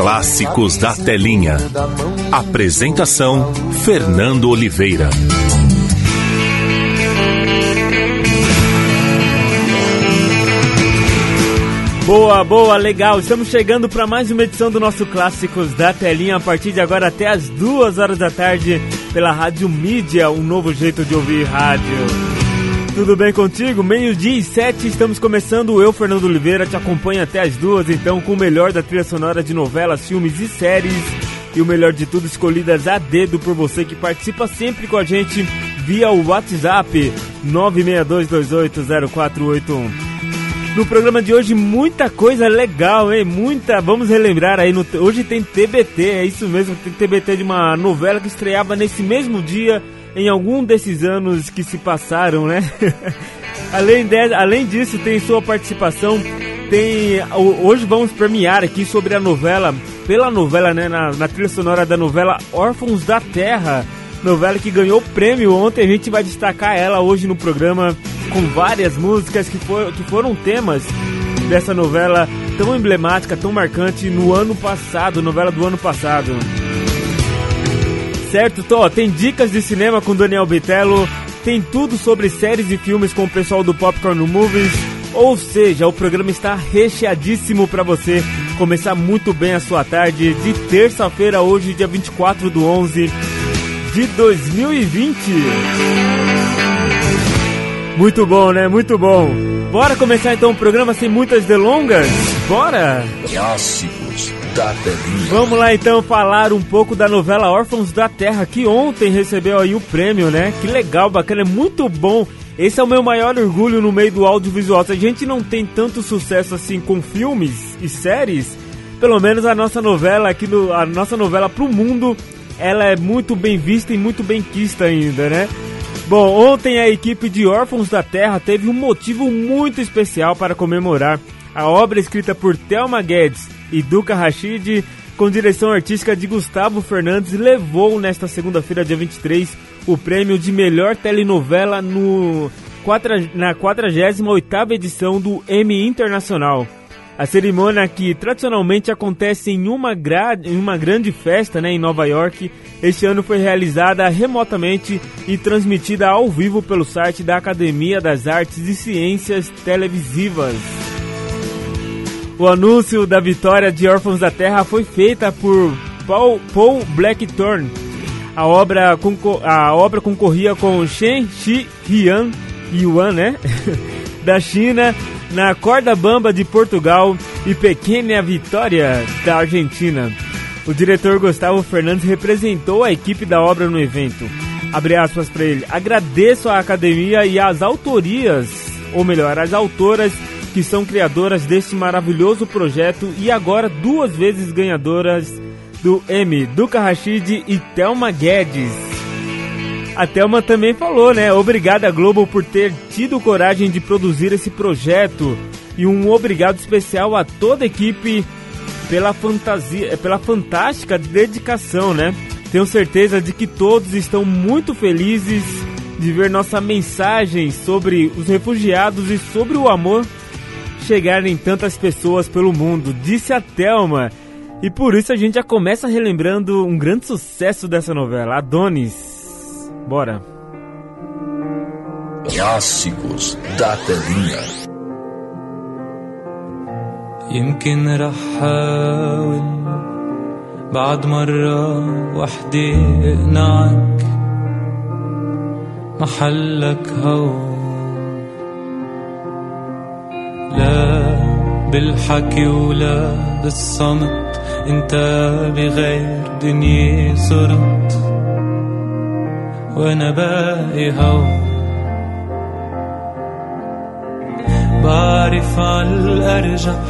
Clássicos da Telinha. Apresentação: Fernando Oliveira. Boa, boa, legal. Estamos chegando para mais uma edição do nosso Clássicos da Telinha a partir de agora até as duas horas da tarde pela Rádio Mídia, um novo jeito de ouvir rádio. Tudo bem contigo? Meio-dia e sete, estamos começando. Eu, Fernando Oliveira, te acompanho até as duas, então, com o melhor da trilha sonora de novelas, filmes e séries. E o melhor de tudo, escolhidas a dedo por você que participa sempre com a gente via o WhatsApp 962280481. No programa de hoje, muita coisa legal, hein? Muita. Vamos relembrar aí. No, hoje tem TBT, é isso mesmo. Tem TBT de uma novela que estreava nesse mesmo dia, em algum desses anos que se passaram, né? além, de, além disso, tem sua participação. Tem. Hoje vamos premiar aqui sobre a novela. Pela novela, né? Na, na trilha sonora da novela Órfãos da Terra. Novela que ganhou prêmio ontem. A gente vai destacar ela hoje no programa com várias músicas que, for, que foram temas dessa novela tão emblemática, tão marcante no ano passado, novela do ano passado. Certo, Tó, tem dicas de cinema com Daniel Bitello, tem tudo sobre séries e filmes com o pessoal do Popcorn Movies, ou seja, o programa está recheadíssimo para você começar muito bem a sua tarde de terça-feira, hoje, dia 24 do 11 de 2020. Muito bom, né? Muito bom. Bora começar então o programa sem muitas delongas? Bora! Da Telinha. Vamos lá então falar um pouco da novela Órfãos da Terra, que ontem recebeu aí o prêmio, né? Que legal, bacana, é muito bom. Esse é o meu maior orgulho no meio do audiovisual. Se a gente não tem tanto sucesso assim com filmes e séries, pelo menos a nossa novela aqui no, a nossa novela pro mundo, ela é muito bem vista e muito bem quista ainda, né? Bom, ontem a equipe de Órfãos da Terra teve um motivo muito especial para comemorar. A obra escrita por Thelma Guedes e Duca Rachid, com direção artística de Gustavo Fernandes, levou nesta segunda-feira, dia 23, o prêmio de melhor telenovela no, na 48ª edição do Emmy Internacional. A cerimônia que tradicionalmente acontece em uma, em uma grande festa né, em Nova York, este ano foi realizada remotamente e transmitida ao vivo pelo site da Academia das Artes e Ciências Televisivas. O anúncio da vitória de Órfãos da Terra foi feita por Paul, Paul Blackthorne. A obra, a obra concorria com Shen Shi Hian Yuan, né? da China na Corda Bamba de Portugal e Pequena Vitória da Argentina. O diretor Gustavo Fernandes representou a equipe da obra no evento. Abre aspas para ele. Agradeço à academia e às autorias, ou melhor, às autoras que são criadoras deste maravilhoso projeto e agora duas vezes ganhadoras do Emmy, Duca Rachid e Thelma Guedes. A Thelma também falou, né? Obrigada Globo por ter tido coragem de produzir esse projeto e um obrigado especial a toda a equipe pela fantasia, pela fantástica dedicação, né? Tenho certeza de que todos estão muito felizes de ver nossa mensagem sobre os refugiados e sobre o amor chegarem tantas pessoas pelo mundo, disse a Thelma. E por isso a gente já começa relembrando um grande sucesso dessa novela, Adonis. Bora. Clássicos da telinha. يمكن رح حاول بعد مرة وحدة اقنعك محلك هون لا بالحكي ولا بالصمت انت بغير دنيا صرت. وأنا باقي هون. بعرف عالأرجح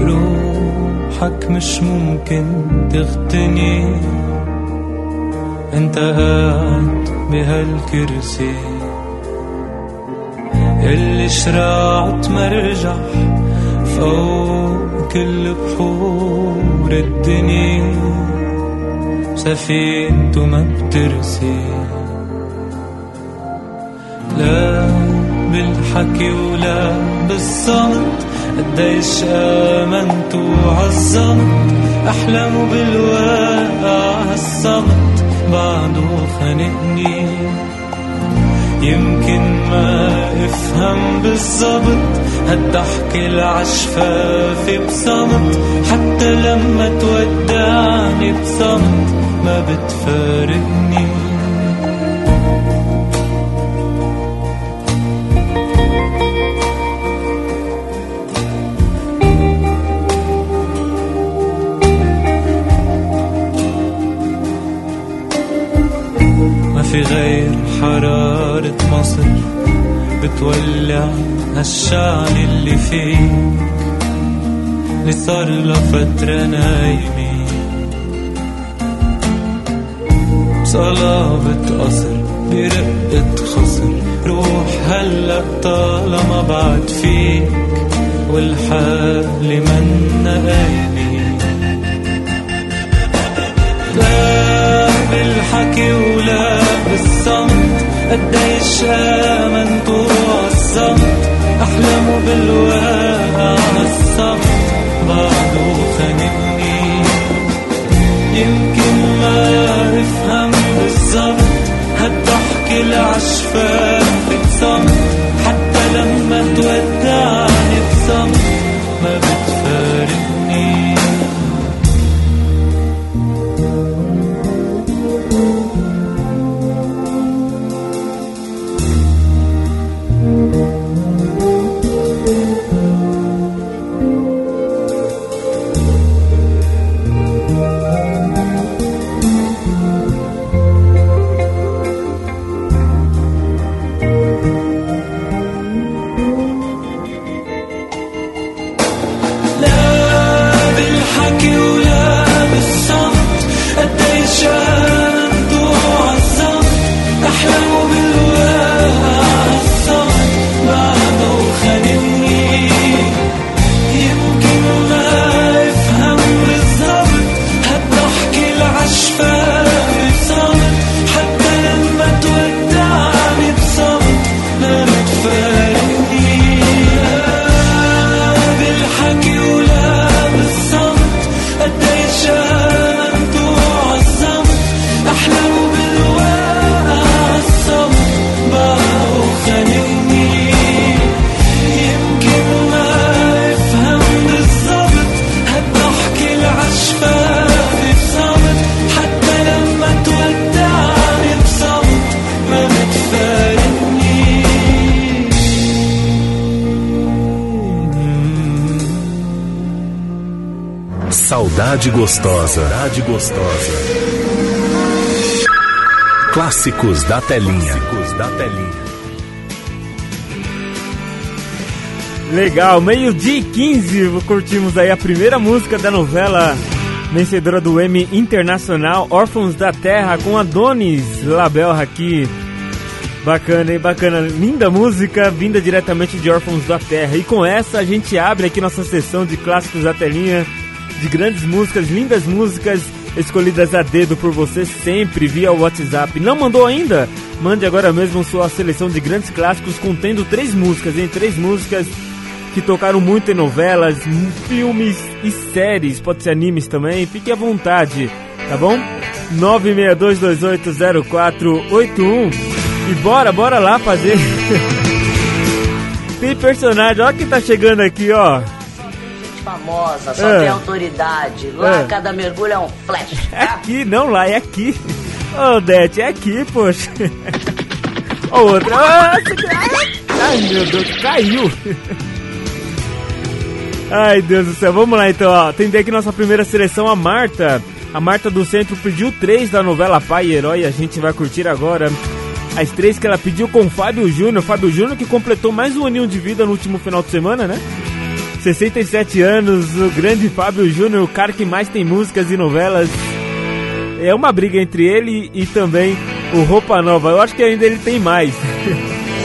روحك مش ممكن تغتني. انت قاعد بهالكرسي. اللي شرعت مرجح فوق كل بحور الدنيا. سفينته ما بترسي. لا بالحكي ولا بالصمت قديش آمنت وعظمت. أحلم بالواقع هالصمت بعده خانقني. يمكن ما افهم بالظبط هالضحكة العشفافة بصمت. حتى لما تودعني بصمت ما بتفارقني. في غير حرارة مصر بتولع هالشعل اللي فيك اللي صار له فترة نايمة. بصلابة قصر برقة خصر. روح هلأ طالما بعد فيك والحال منا قايمة. لا بالحكي ولا الصمت قد إيه الشامن الصمت أحلم بالواقع الصمت بعده خانقني يمكن ما افهم بالظبط. هتحكي العشفان بتصمت حتى لما تودي Saudade gostosa. Saudade gostosa. Clássicos da telinha. Clássicos da telinha. Legal, meio-dia e 15, curtimos aí a primeira música da novela vencedora do Emmy Internacional, Órfãos da Terra, com Adonis Label aqui. Bacana, hein? Bacana. Linda música, vinda diretamente de Órfãos da Terra. E com essa a gente abre aqui nossa sessão de clássicos da telinha, de grandes músicas, lindas músicas, escolhidas a dedo por você sempre via WhatsApp. Não mandou ainda? Mande agora mesmo sua seleção de grandes clássicos contendo três músicas, em três músicas que tocaram muito em novelas, filmes e séries, pode ser animes também, fique à vontade, tá bom? 962280481 e bora, bora lá fazer. tem personagem, olha quem tá chegando aqui, ó. Famosa, só é. tem autoridade. Lá é. cada mergulho é um flash. É aqui, não lá, é aqui. Ô, oh, Dete, é aqui, poxa. Outra. Ai, meu Deus, caiu. Ai, Deus do céu. Vamos lá, então, ó. Tem aqui nossa primeira seleção, a Marta. A Marta do Centro pediu três da novela Pai e Herói. A gente vai curtir agora as três que ela pediu com o Fábio Júnior. Fábio Júnior que completou mais um aninho de vida no último final de semana, né? 67 anos, o grande Fábio Júnior, o cara que mais tem músicas e novelas. É uma briga entre ele e também o Roupa Nova. Eu acho que ainda ele tem mais.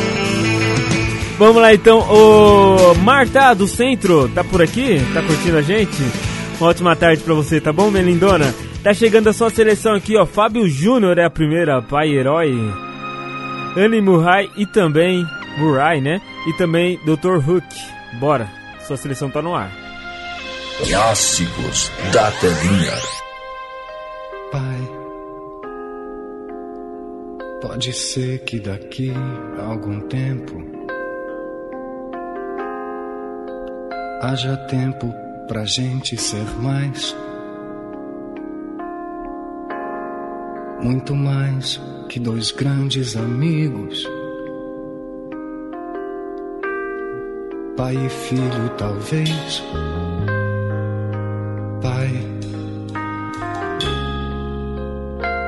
Vamos lá então, o Marta do Centro, tá por aqui? Tá curtindo a gente? Uma ótima tarde pra você, tá bom, Melindona? Tá chegando a sua seleção aqui, ó. Fábio Júnior é a primeira, pai herói. Annie Murray e também Murray, né? E também Dr. Hook. Bora. Sua seleção tá no ar. Clássicos da telinha. Pai, pode ser que daqui a algum tempo haja tempo pra gente ser mais. Muito mais que dois grandes amigos. Pai e filho, talvez. Pai,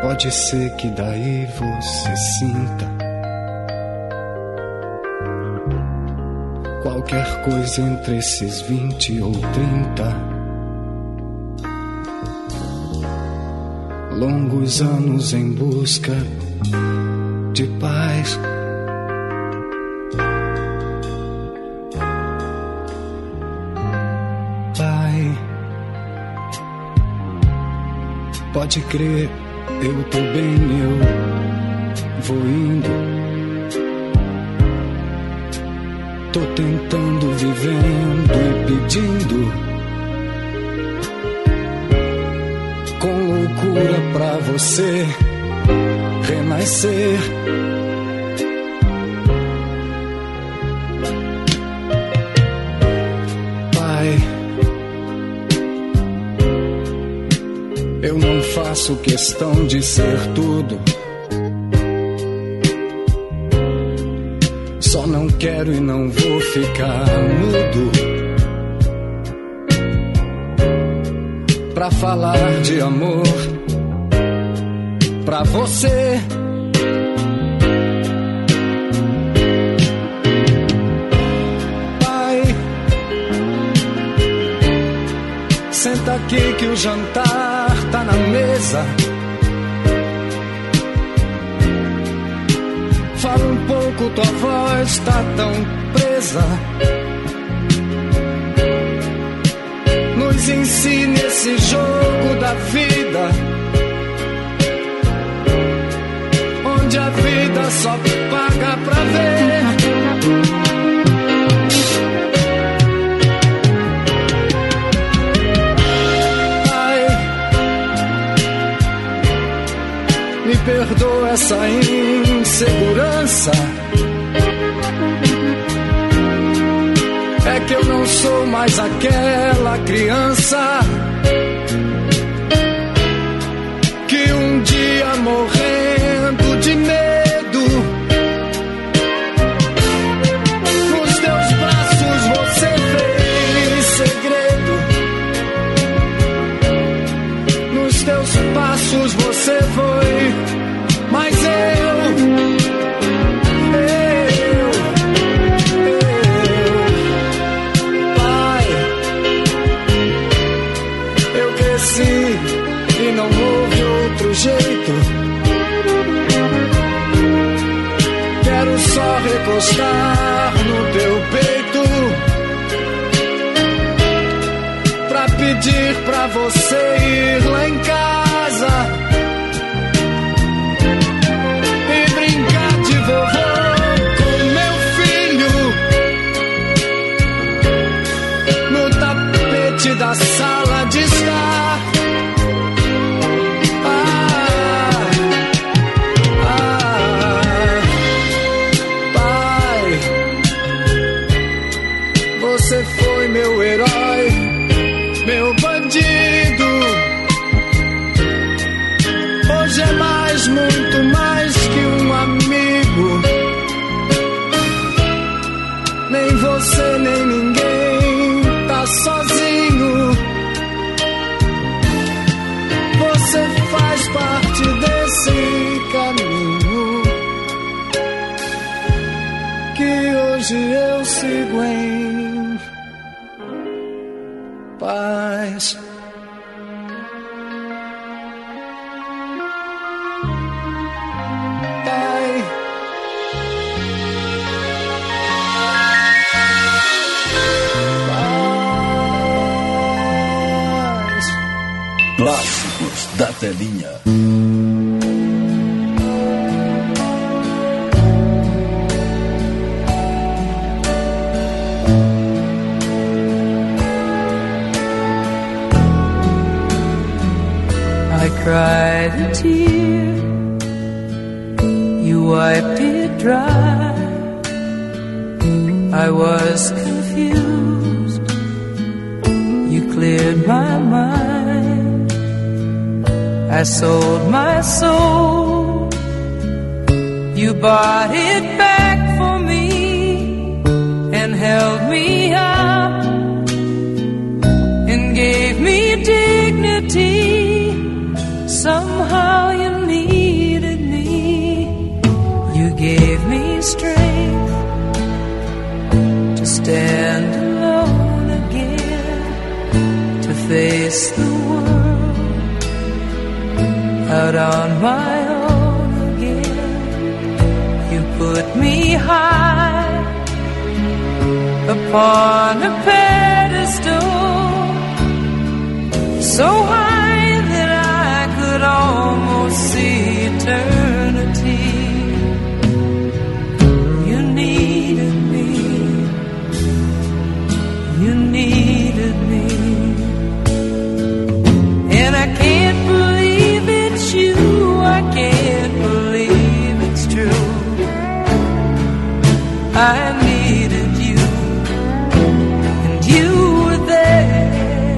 pode ser que daí você sinta qualquer coisa entre esses vinte ou trinta. Longos anos em busca de paz. Pode crer, eu tô bem, eu vou indo. Tô tentando, vivendo e pedindo. Com loucura pra você renascer. Faço questão de ser tudo. Só não quero e não vou ficar mudo. Pra falar de amor pra você. Pai, senta aqui que o jantar tá na mesa. Fala um pouco, tua voz tá tão presa. Nos ensine esse jogo da vida. Onde a vida só paga pra ver. Essa insegurança. É que eu não sou mais aquela criança que um dia morrendo só recostar no teu peito pra pedir pra você ir lá em casa I sold my soul, you bought it back for me and held me up and gave me dignity. Somehow you needed me. You gave me strength to stand out on my own again. You put me high upon a pedestal, so high that I could almost see eternity. I needed you. And you were there.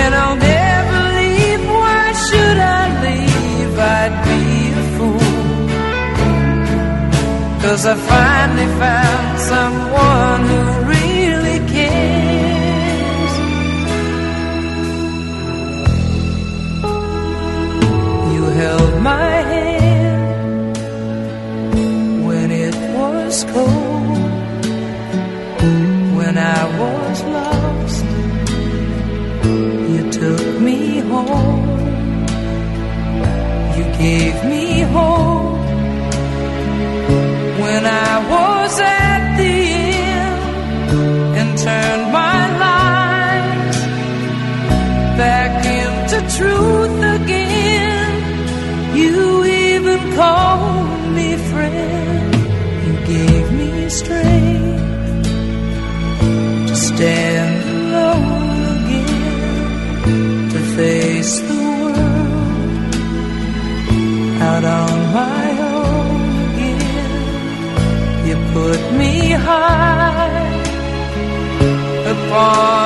And I'll never leave. Why should I leave? I'd be a fool. Cause I finally found someone who You put me high upon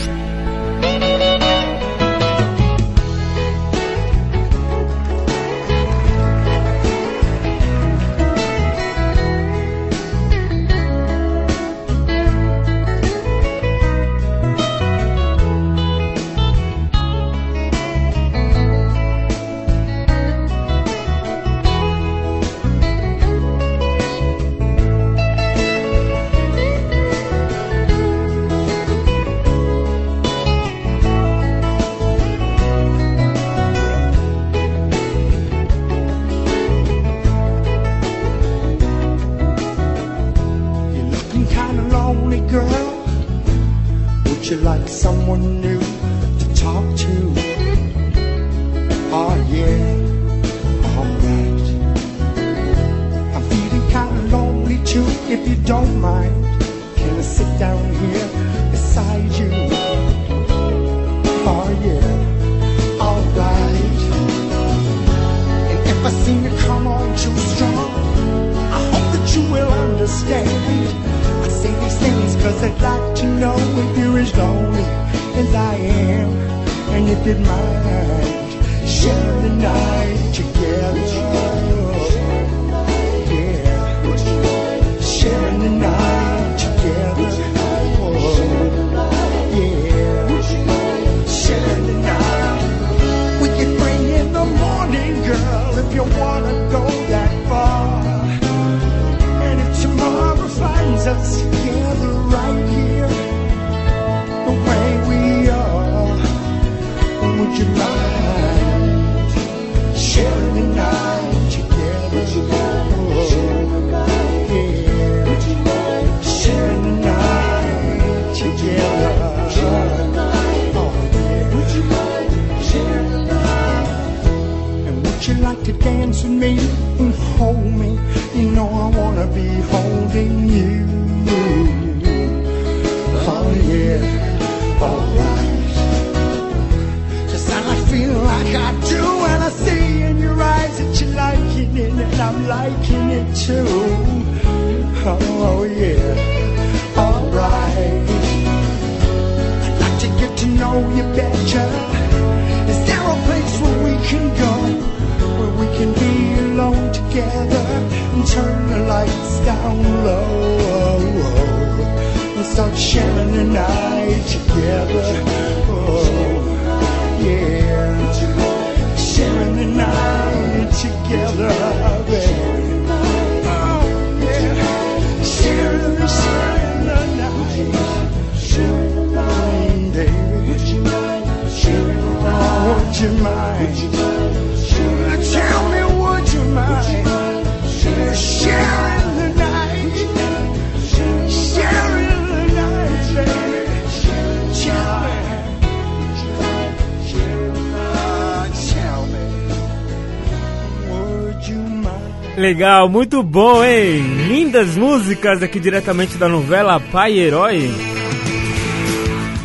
Muito bom, hein? Lindas músicas aqui diretamente da novela Pai Herói.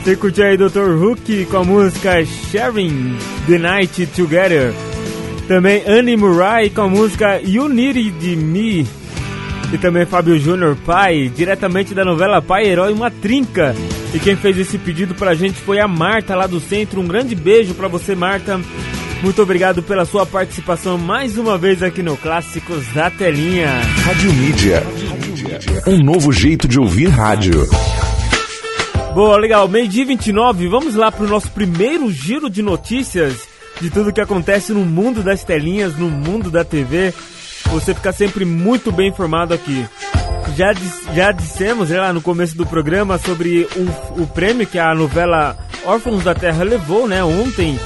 Você curtiu aí Dr. Hook com a música Sharing the Night Together. Também Annie Murray com a música You Needed Me. E também Fábio Júnior Pai, diretamente da novela Pai Herói, uma trinca. E quem fez esse pedido pra gente foi a Marta lá do centro. Um grande beijo pra você, Marta. Muito obrigado pela sua participação mais uma vez aqui no Clássicos da Telinha. Rádio Mídia. Um novo jeito de ouvir rádio. Boa, legal. Meio-dia 29, vamos lá pro nosso primeiro giro de notícias de tudo que acontece no mundo das telinhas, no mundo da TV. Você fica sempre muito bem informado aqui. Já, já dissemos né, lá no começo do programa sobre o, o prêmio que a novela Órfãos da Terra levou, né? Ontem,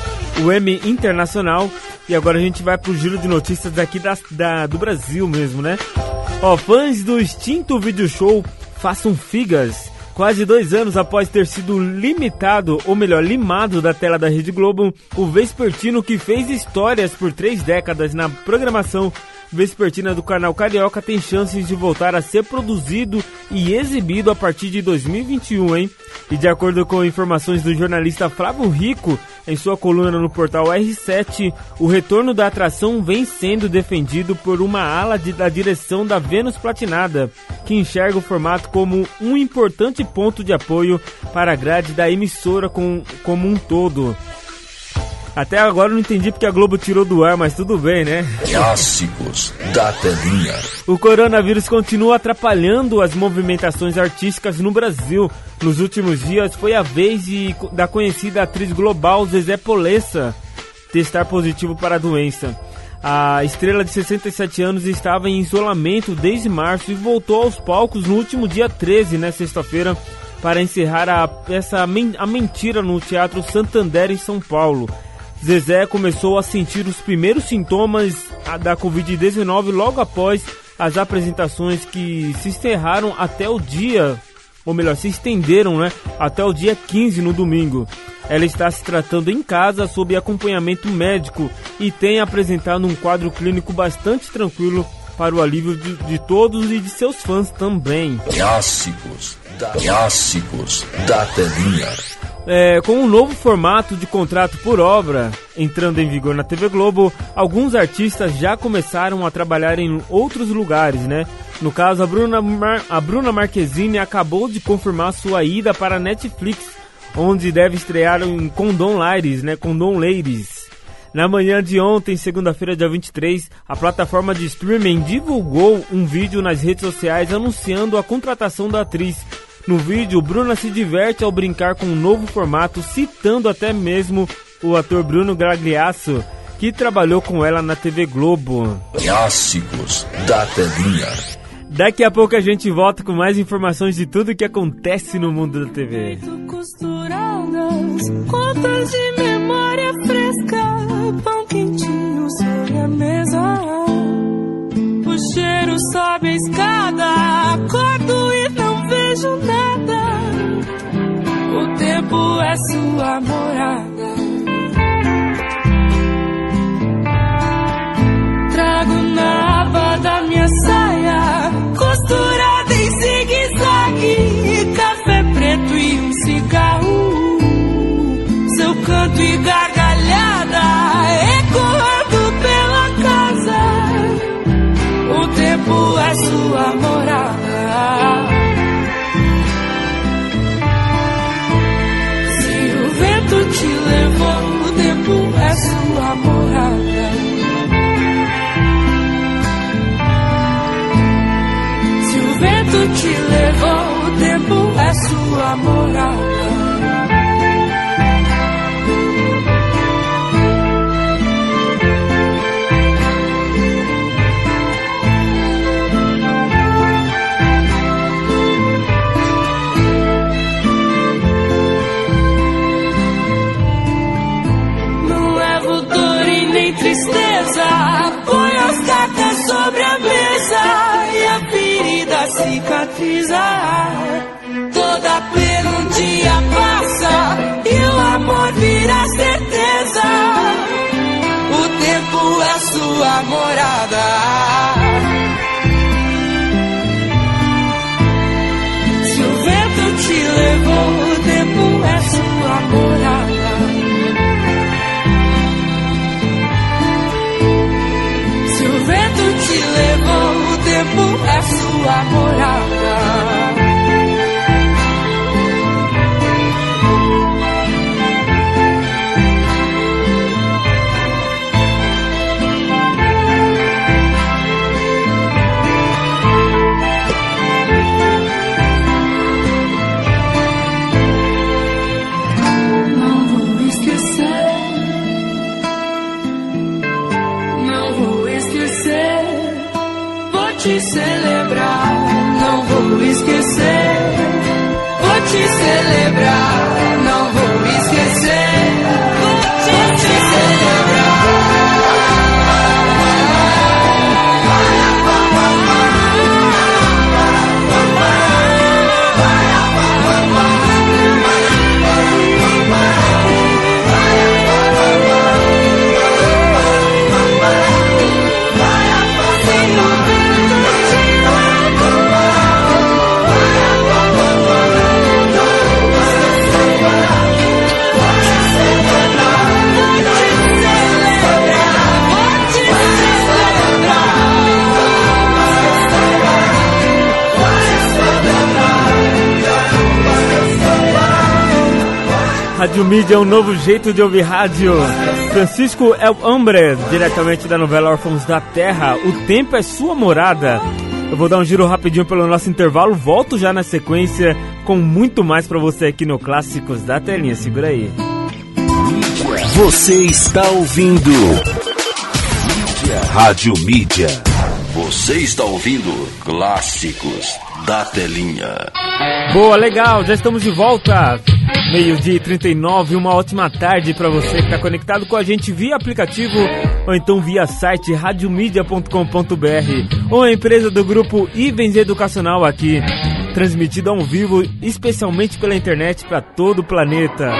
o Emmy Internacional. E agora a gente vai pro giro de notícias aqui da, da- do Brasil mesmo, né? Ó, fãs do extinto video show façam figas. Quase dois anos após ter sido limitado, ou melhor, limado da tela da Rede Globo, o Vespertino, que fez histórias por três décadas na programação vespertina do canal Carioca, tem chances de voltar a ser produzido e exibido a partir de 2021, hein? E de acordo com informações do jornalista Flávio Rico, em sua coluna no portal R7, o retorno da atração vem sendo defendido por uma ala de- da direção da Vênus Platinada, que enxerga o formato como um importante ponto de apoio para a grade da emissora com- como um todo. Até agora eu não entendi porque a Globo tirou do ar, mas tudo bem, né? Clássicos da telinha. O coronavírus continua atrapalhando as movimentações artísticas no Brasil. Nos últimos dias foi a vez de- da conhecida atriz global Zezé Polessa testar positivo para a doença. A estrela de 67 anos estava em isolamento desde março e voltou aos palcos no último dia 13, na sexta-feira, para encerrar a Men- A Mentira no Teatro Santander em São Paulo. Zezé começou a sentir os primeiros sintomas da Covid-19 logo após as apresentações que se encerraram até o dia, ou melhor, se estenderam né, até o dia 15 no domingo. Ela está se tratando em casa sob acompanhamento médico e tem apresentado um quadro clínico bastante tranquilo para o alívio de, de todos e de seus fãs também. Clássicos da Clássicos da telinha. É, com um novo formato de contrato por obra entrando em vigor na TV Globo, alguns artistas já começaram a trabalhar em outros lugares, né? No caso, a Bruna, Mar a Bruna Marquezine acabou de confirmar sua ida para a Netflix, onde deve estrear em Condom Lares, né? Condom Ladies. Na manhã de ontem, segunda-feira, dia 23, a plataforma de streaming divulgou um vídeo nas redes sociais anunciando a contratação da atriz. No vídeo, Bruna se diverte ao brincar com um novo formato, citando até mesmo o ator Bruno Gragliasso, que trabalhou com ela na TV Globo. Clássicos da telinha. Daqui a pouco a gente volta com mais informações de tudo que acontece no mundo da TV. Costuradas, contas de memória fresca, pão quentinho sobre a mesa. O cheiro sobe a escada, vejo nada. O tempo é sua morada. Trago na aba da minha saia, costurada em zigue-zague, café preto e um cigarro. Seu canto e gargalhada sua morada. Se o vento te levou, o tempo é sua morada. Toda pena um dia passa e o amor vira certeza. O tempo é sua morada. Se o vento te levou, o tempo é sua morada. Se o vento te levou, tempo é sua morada. Te celebrar. Não vou esquecer, vou te Rádio Mídia é um novo jeito de ouvir rádio. Francisco El Hombre, diretamente da novela Órfãos da Terra. O tempo é sua morada. Eu vou dar um giro rapidinho pelo nosso intervalo, volto já na sequência com muito mais pra você aqui no Clássicos da Telinha. Segura aí. Você está ouvindo Rádio Mídia. Você está ouvindo Clássicos da Telinha. Boa, legal, já estamos de volta. Meio-dia e 39, uma ótima tarde para você que está conectado com a gente via aplicativo ou então via site radiomedia.com.br ou a empresa do grupo Ivens Educacional aqui, transmitida ao vivo especialmente pela internet para todo o planeta.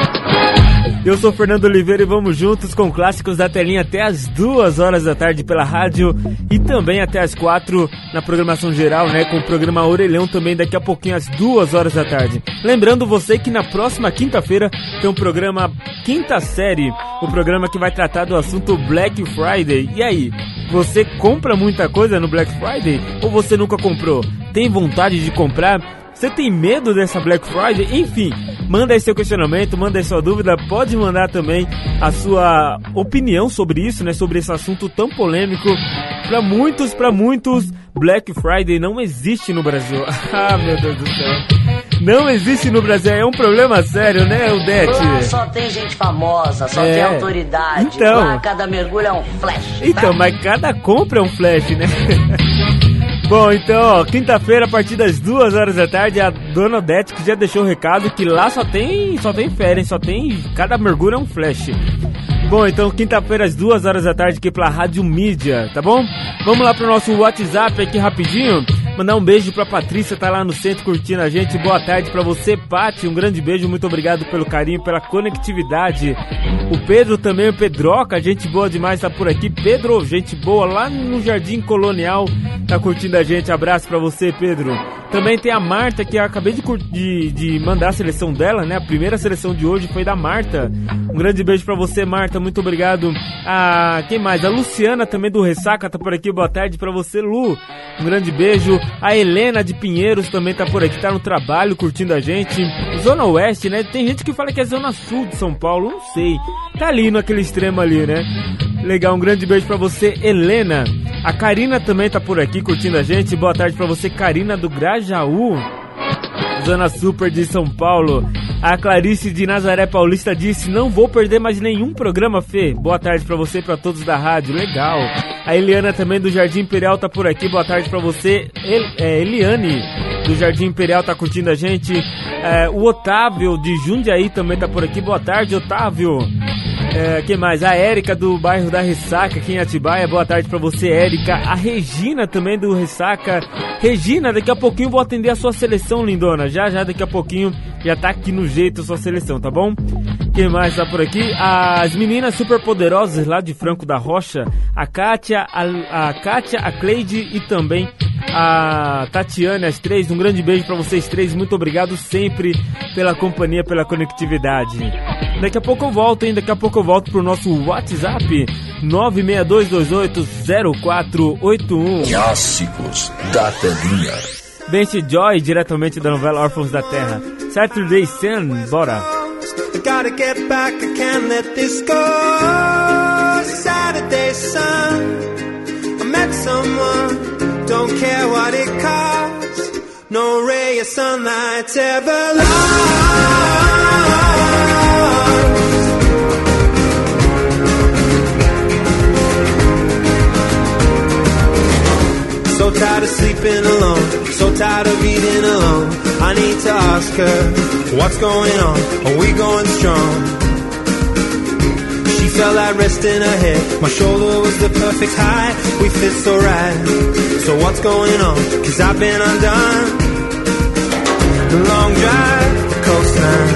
Eu sou Fernando Oliveira e vamos juntos com clássicos da telinha até as duas horas da tarde pela rádio e também até as quatro na programação geral, né? Com o programa Orelhão também daqui a pouquinho às duas horas da tarde. Lembrando você que na próxima quinta-feira tem um programa Quinta Série, o programa que vai tratar do assunto Black Friday. E aí, você compra muita coisa no Black Friday ou você nunca comprou? Tem vontade de comprar? Você tem medo dessa Black Friday? Enfim, manda aí seu questionamento, manda aí sua dúvida, pode mandar também a sua opinião sobre isso, né? Sobre esse assunto tão polêmico. Para muitos, para muitos, Black Friday não existe no Brasil. ah, meu Deus do céu. Não existe no Brasil, é um problema sério, né, Odete? Lá só tem gente famosa, só É. tem autoridade. Então. Lá cada mergulho é um flash. Então, mas cada compra é um flash, né? Bom, então, quinta-feira, a partir das duas horas da tarde, a dona Odete que já deixou o recado que lá só tem, só tem férias, só tem, cada mergulho é um flash. Bom, então, quinta-feira, às duas horas da tarde, aqui pela Rádio Mídia, tá bom? Vamos lá pro nosso WhatsApp aqui rapidinho. Mandar um beijo pra Patrícia, tá lá no centro curtindo a gente. Boa tarde pra você, Pati. Um grande beijo, muito obrigado pelo carinho, pela conectividade. O Pedro também, o Pedroca, gente boa demais, tá por aqui. Pedro, gente boa, lá no Jardim Colonial, tá curtindo a gente. Abraço pra você, Pedro. Também tem a Marta, que eu acabei de, de, de mandar a seleção dela, né? A primeira seleção de hoje foi da Marta. Um grande beijo pra você, Marta. Muito obrigado. A quem mais? A Luciana também do Ressaca tá por aqui. Boa tarde pra você, Lu. Um grande beijo. A Helena de Pinheiros também tá por aqui, tá no trabalho curtindo a gente. Zona Oeste, né? Tem gente que fala que é Zona Sul de São Paulo, não sei. Tá ali naquele extremo ali, né? Legal, um grande beijo pra você, Helena. A Karina também tá por aqui curtindo a gente. Boa tarde pra você, Karina do Grajaú. Zona Super de São Paulo. A Clarice de Nazaré Paulista disse: Não vou perder mais nenhum programa, Fê. Boa tarde pra você e pra todos da rádio. Legal. A Eliana também do Jardim Imperial tá por aqui. Boa tarde pra você, El- é, Eliane do Jardim Imperial tá curtindo a gente. É, o Otávio de Jundiaí também tá por aqui. Boa tarde, Otávio. É, quem mais? A Érica do bairro da Ressaca, aqui em Atibaia. Boa tarde pra você, Érica. A Regina também do Ressaca. Regina, daqui a pouquinho vou atender a sua seleção, lindona. Já, já, daqui a pouquinho já tá aqui no jeito a sua seleção, tá bom? Quem mais tá por aqui? As meninas super poderosas lá de Franco da Rocha. A Kátia, a, a Kátia, a Cleide e também a Tatiana, as três. Um grande beijo pra vocês três. Muito obrigado sempre pela companhia, pela conectividade. Daqui a pouco eu volto, hein? Daqui a pouco eu volto pro nosso WhatsApp 962280481. Clássicos da telinha. Bench Joy, diretamente da novela Órfãos da Terra. Saturday Sun, bora. I gotta get back, I can't let this go. Saturday sun, I met someone, don't care what it costs. No ray of sunlight's ever lost. So tired of sleeping alone, so tired of eating alone. I need to ask her, what's going on? Are we going strong? Felt like rest in her head. My shoulder was the perfect height. We fit so right. So what's going on? Cause I've been undone. The long drive, the coastline.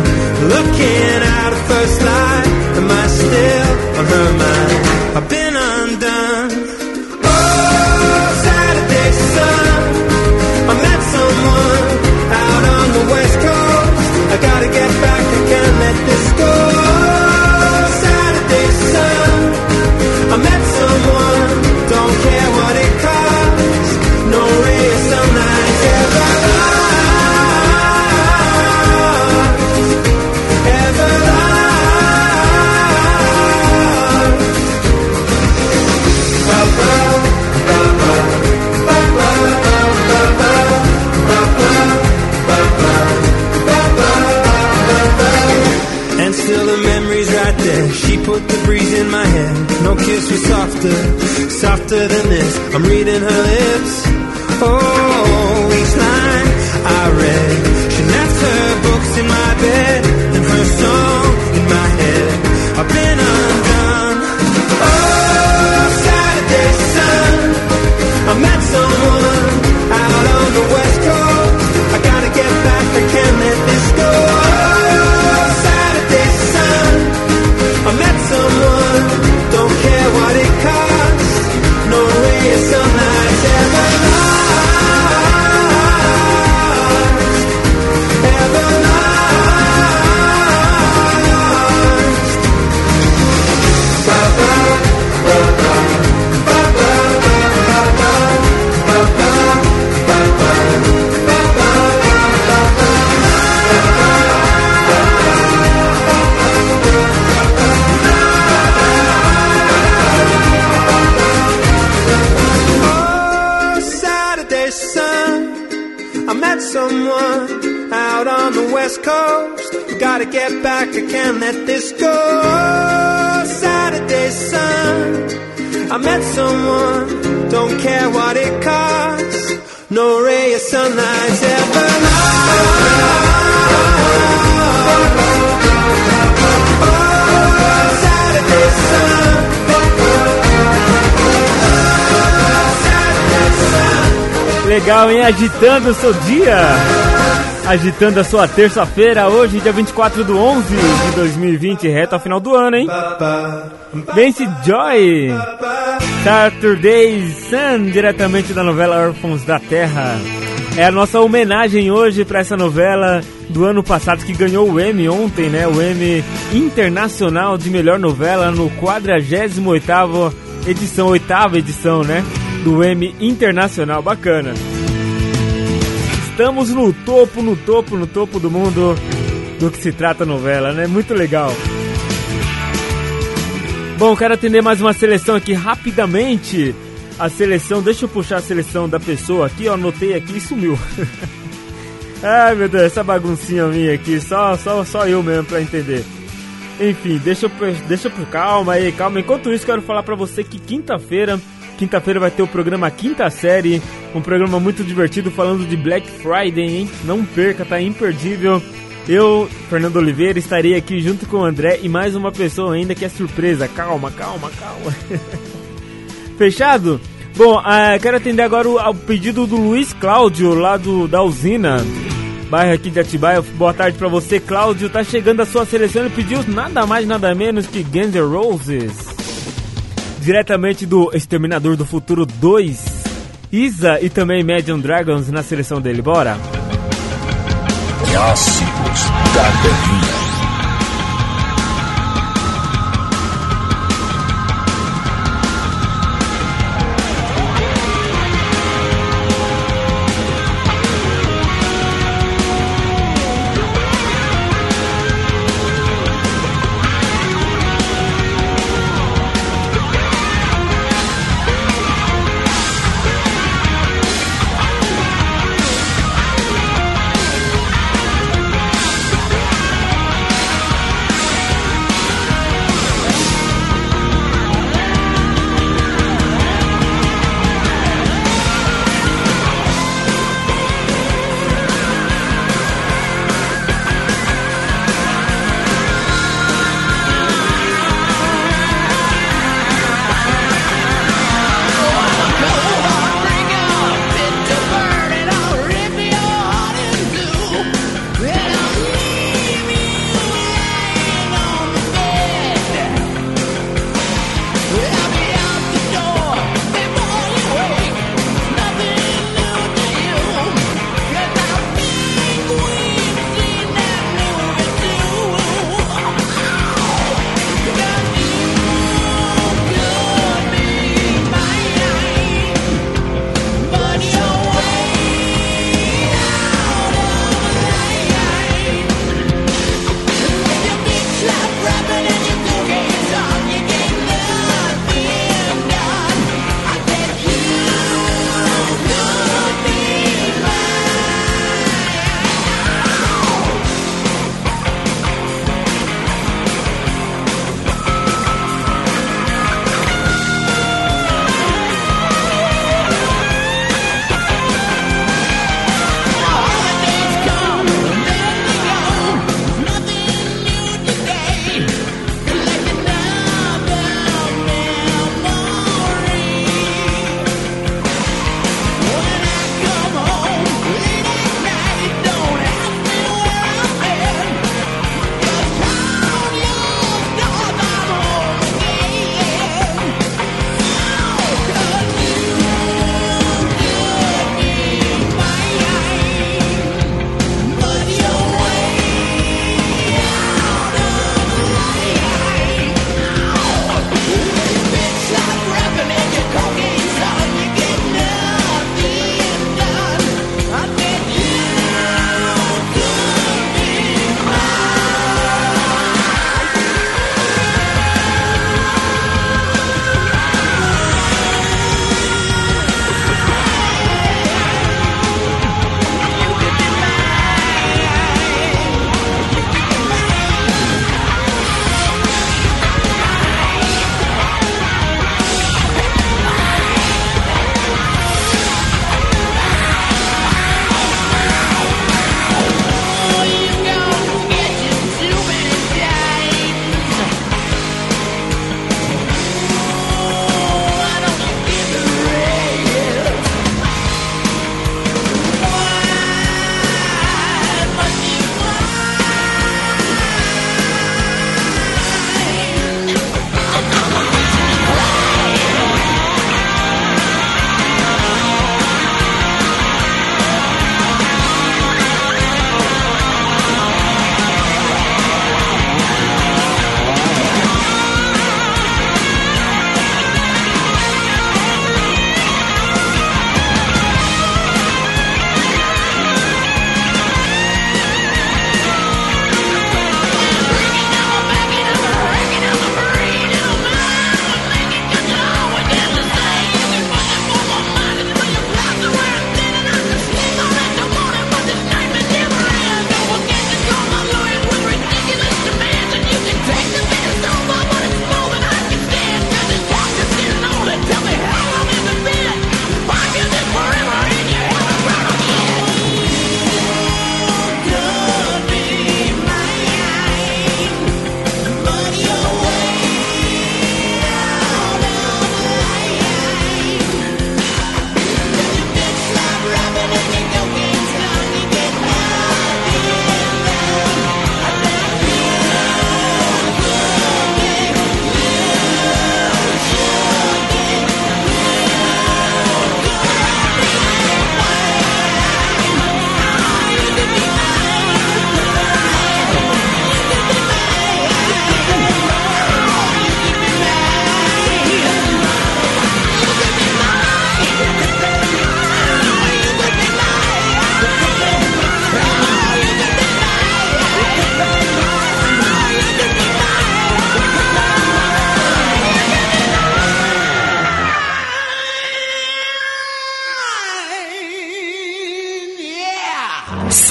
Looking out at first light. Am I still on her mind? I've been memory's. She put the breeze in my hair. No kiss was softer, softer than this. I'm reading her lips. Oh, each line I read. She left her books in my bed west coast. We gotta get back, I let this go. Saturday sun, I met someone, don't care what it costs. No ray of sunlight's ever lost. Oh, Saturday sun. Legal, hein? Agitando o seu dia. Agitando a sua terça-feira, hoje, dia 24 do 11 de 2020, reto ao final do ano, hein? Vence Joy. Saturday Sun, diretamente da novela Órfãos da Terra. É a nossa homenagem hoje para essa novela do ano passado que ganhou o Emmy ontem, né? O Emmy Internacional de Melhor Novela no 48º edição, oitava edição, né? Do Emmy Internacional, bacana. Estamos no topo, no topo, no topo do mundo do que se trata a novela, né? Muito legal. Bom, quero atender mais uma seleção aqui rapidamente. A seleção, deixa eu puxar a seleção da pessoa aqui, ó, anotei aqui e sumiu. Ai meu Deus, essa baguncinha minha aqui, só, só, só eu mesmo pra entender. Enfim, deixa eu, deixa eu, calma aí, calma. Enquanto isso, quero falar pra você que quinta-feira, quinta-feira vai ter o programa Quinta Série, um programa muito divertido falando de Black Friday, hein? Não perca, tá imperdível. Eu, Fernando Oliveira, estarei aqui junto com o André e mais uma pessoa ainda que é surpresa. Calma, calma, calma. Fechado? Bom, uh, quero atender agora o, ao pedido do Luiz Cláudio, lá do, da usina, bairro aqui de Atibaia. Boa tarde para você, Cláudio. Tá chegando a sua seleção. Ele pediu nada mais, nada menos que Guns Roses. Diretamente do Exterminador do Futuro 2. Isa e também Imagine Dragons na seleção dele. Bora! Clássicos da.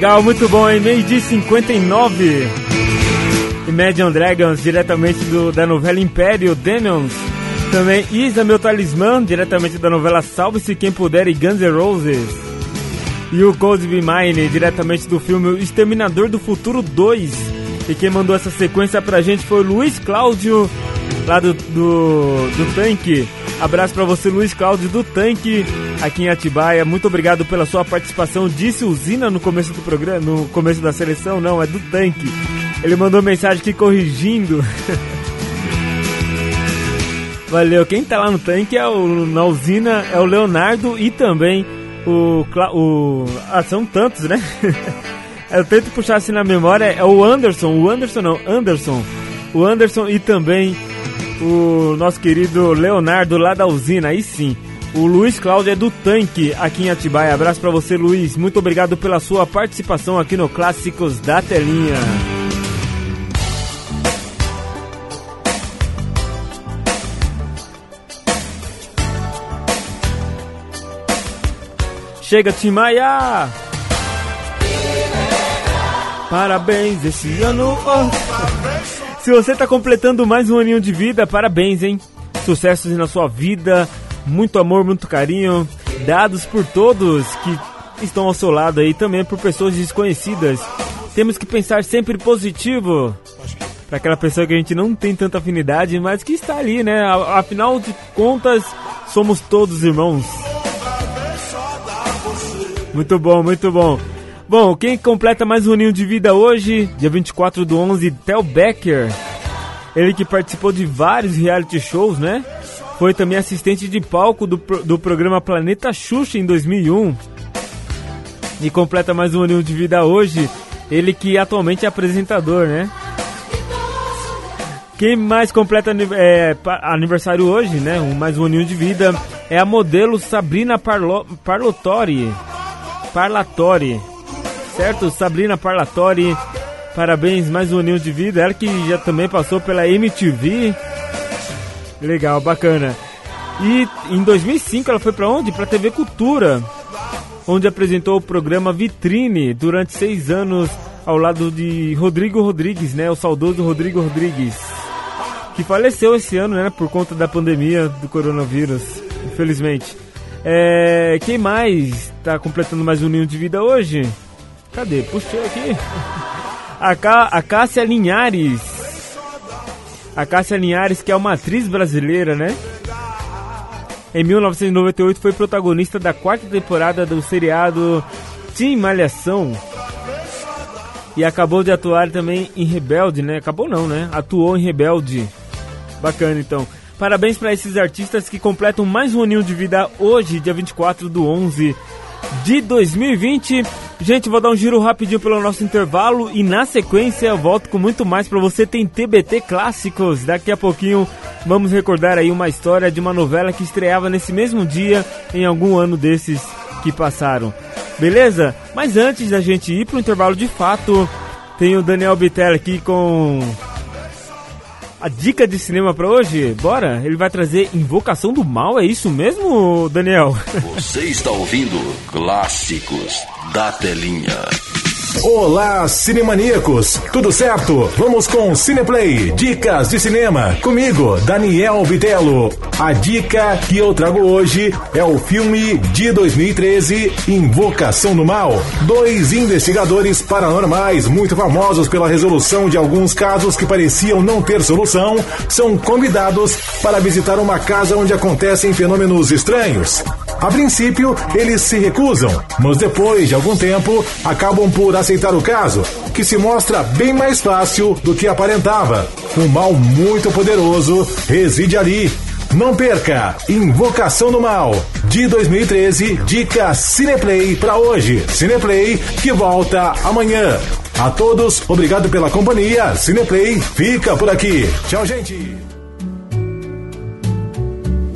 Legal, muito bom, hein? Meio de 59. Imagine Dragons, diretamente do, da novela Império Demons. Também Isa Meu Talismã, diretamente da novela Salve-se Quem Puder e Guns N' Roses. E o Cold Be Mine, diretamente do filme Exterminador do Futuro 2. E quem mandou essa sequência pra gente foi o Luiz Cláudio, lá do, do, do Tanque. Abraço para você, Luiz Cláudio do Tanque, aqui em Atibaia. Muito obrigado pela sua participação. Disse usina no começo do programa, no começo da seleção, não, é do Tanque. Ele mandou mensagem aqui corrigindo. Valeu. Quem tá lá no tanque é o, na usina é o Leonardo e também o. o ah, são tantos, né? Eu tento puxar assim na memória. É o Anderson. O Anderson não, Anderson. O Anderson e também o nosso querido Leonardo lá da usina. Aí sim. O Luiz Cláudio é do Tanque aqui em Atibaia. Abraço para você, Luiz. Muito obrigado pela sua participação aqui no Clássicos da Telinha. Chega, Tim Maia! Parabéns esse ano. Oh. Se você está completando mais um aninho de vida, parabéns, hein? Sucessos na sua vida, muito amor, muito carinho, dados por todos que estão ao seu lado aí, também por pessoas desconhecidas. Temos que pensar sempre positivo para aquela pessoa que a gente não tem tanta afinidade, mas que está ali, né? Afinal de contas, somos todos irmãos. Muito bom, muito bom. Bom, quem completa mais um ninho de vida hoje, dia 24 do 11, Tel Becker. Ele que participou de vários reality shows, né? Foi também assistente de palco do, do programa Planeta Xuxa em 2001. E completa mais um ninho de vida hoje, ele que atualmente é apresentador, né? Quem mais completa é, aniversário hoje, né? Um, mais um aninho de vida é a modelo Sabrina Parlo, Parlotori. Parlatori. Certo? Sabrina Parlatori. Parabéns, mais um aninho de vida. Ela que já também passou pela MTV. Legal, bacana. E em 2005 ela foi para onde? Para TV Cultura, onde apresentou o programa Vitrine durante seis anos ao lado de Rodrigo Rodrigues, né? O saudoso Rodrigo Rodrigues, que faleceu esse ano, né? Por conta da pandemia do coronavírus, infelizmente. É, quem mais está completando mais um ninho de vida hoje? Cadê? Puxei aqui. A, Cá, a Cássia Linhares. A Cássia Linhares, que é uma atriz brasileira, né? Em 1998 foi protagonista da quarta temporada do seriado Team Malhação. E acabou de atuar também em Rebelde, né? Acabou não, né? Atuou em Rebelde. Bacana então. Parabéns para esses artistas que completam mais um aninho de vida hoje, dia 24 do 11 de 2020. Gente, vou dar um giro rapidinho pelo nosso intervalo e na sequência eu volto com muito mais para você. Tem TBT Clássicos. Daqui a pouquinho vamos recordar aí uma história de uma novela que estreava nesse mesmo dia em algum ano desses que passaram. Beleza? Mas antes da gente ir pro intervalo de fato, tem o Daniel Bittel aqui com a dica de cinema para hoje, bora? Ele vai trazer Invocação do Mal, é isso mesmo, Daniel? Você está ouvindo Clássicos da Telinha. Olá, cinemaníacos! Tudo certo? Vamos com Cineplay, dicas de cinema, comigo, Daniel Bitelo. A dica que eu trago hoje é o filme de 2013, Invocação do Mal. Dois investigadores paranormais, muito famosos pela resolução de alguns casos que pareciam não ter solução, são convidados para visitar uma casa onde acontecem fenômenos estranhos. A princípio, eles se recusam, mas depois de algum tempo, acabam por aceitar o caso, que se mostra bem mais fácil do que aparentava. Um mal muito poderoso reside ali. Não perca Invocação do Mal, de 2013, dica Cineplay para hoje. Cineplay que volta amanhã. A todos, obrigado pela companhia. Cineplay fica por aqui. Tchau, gente.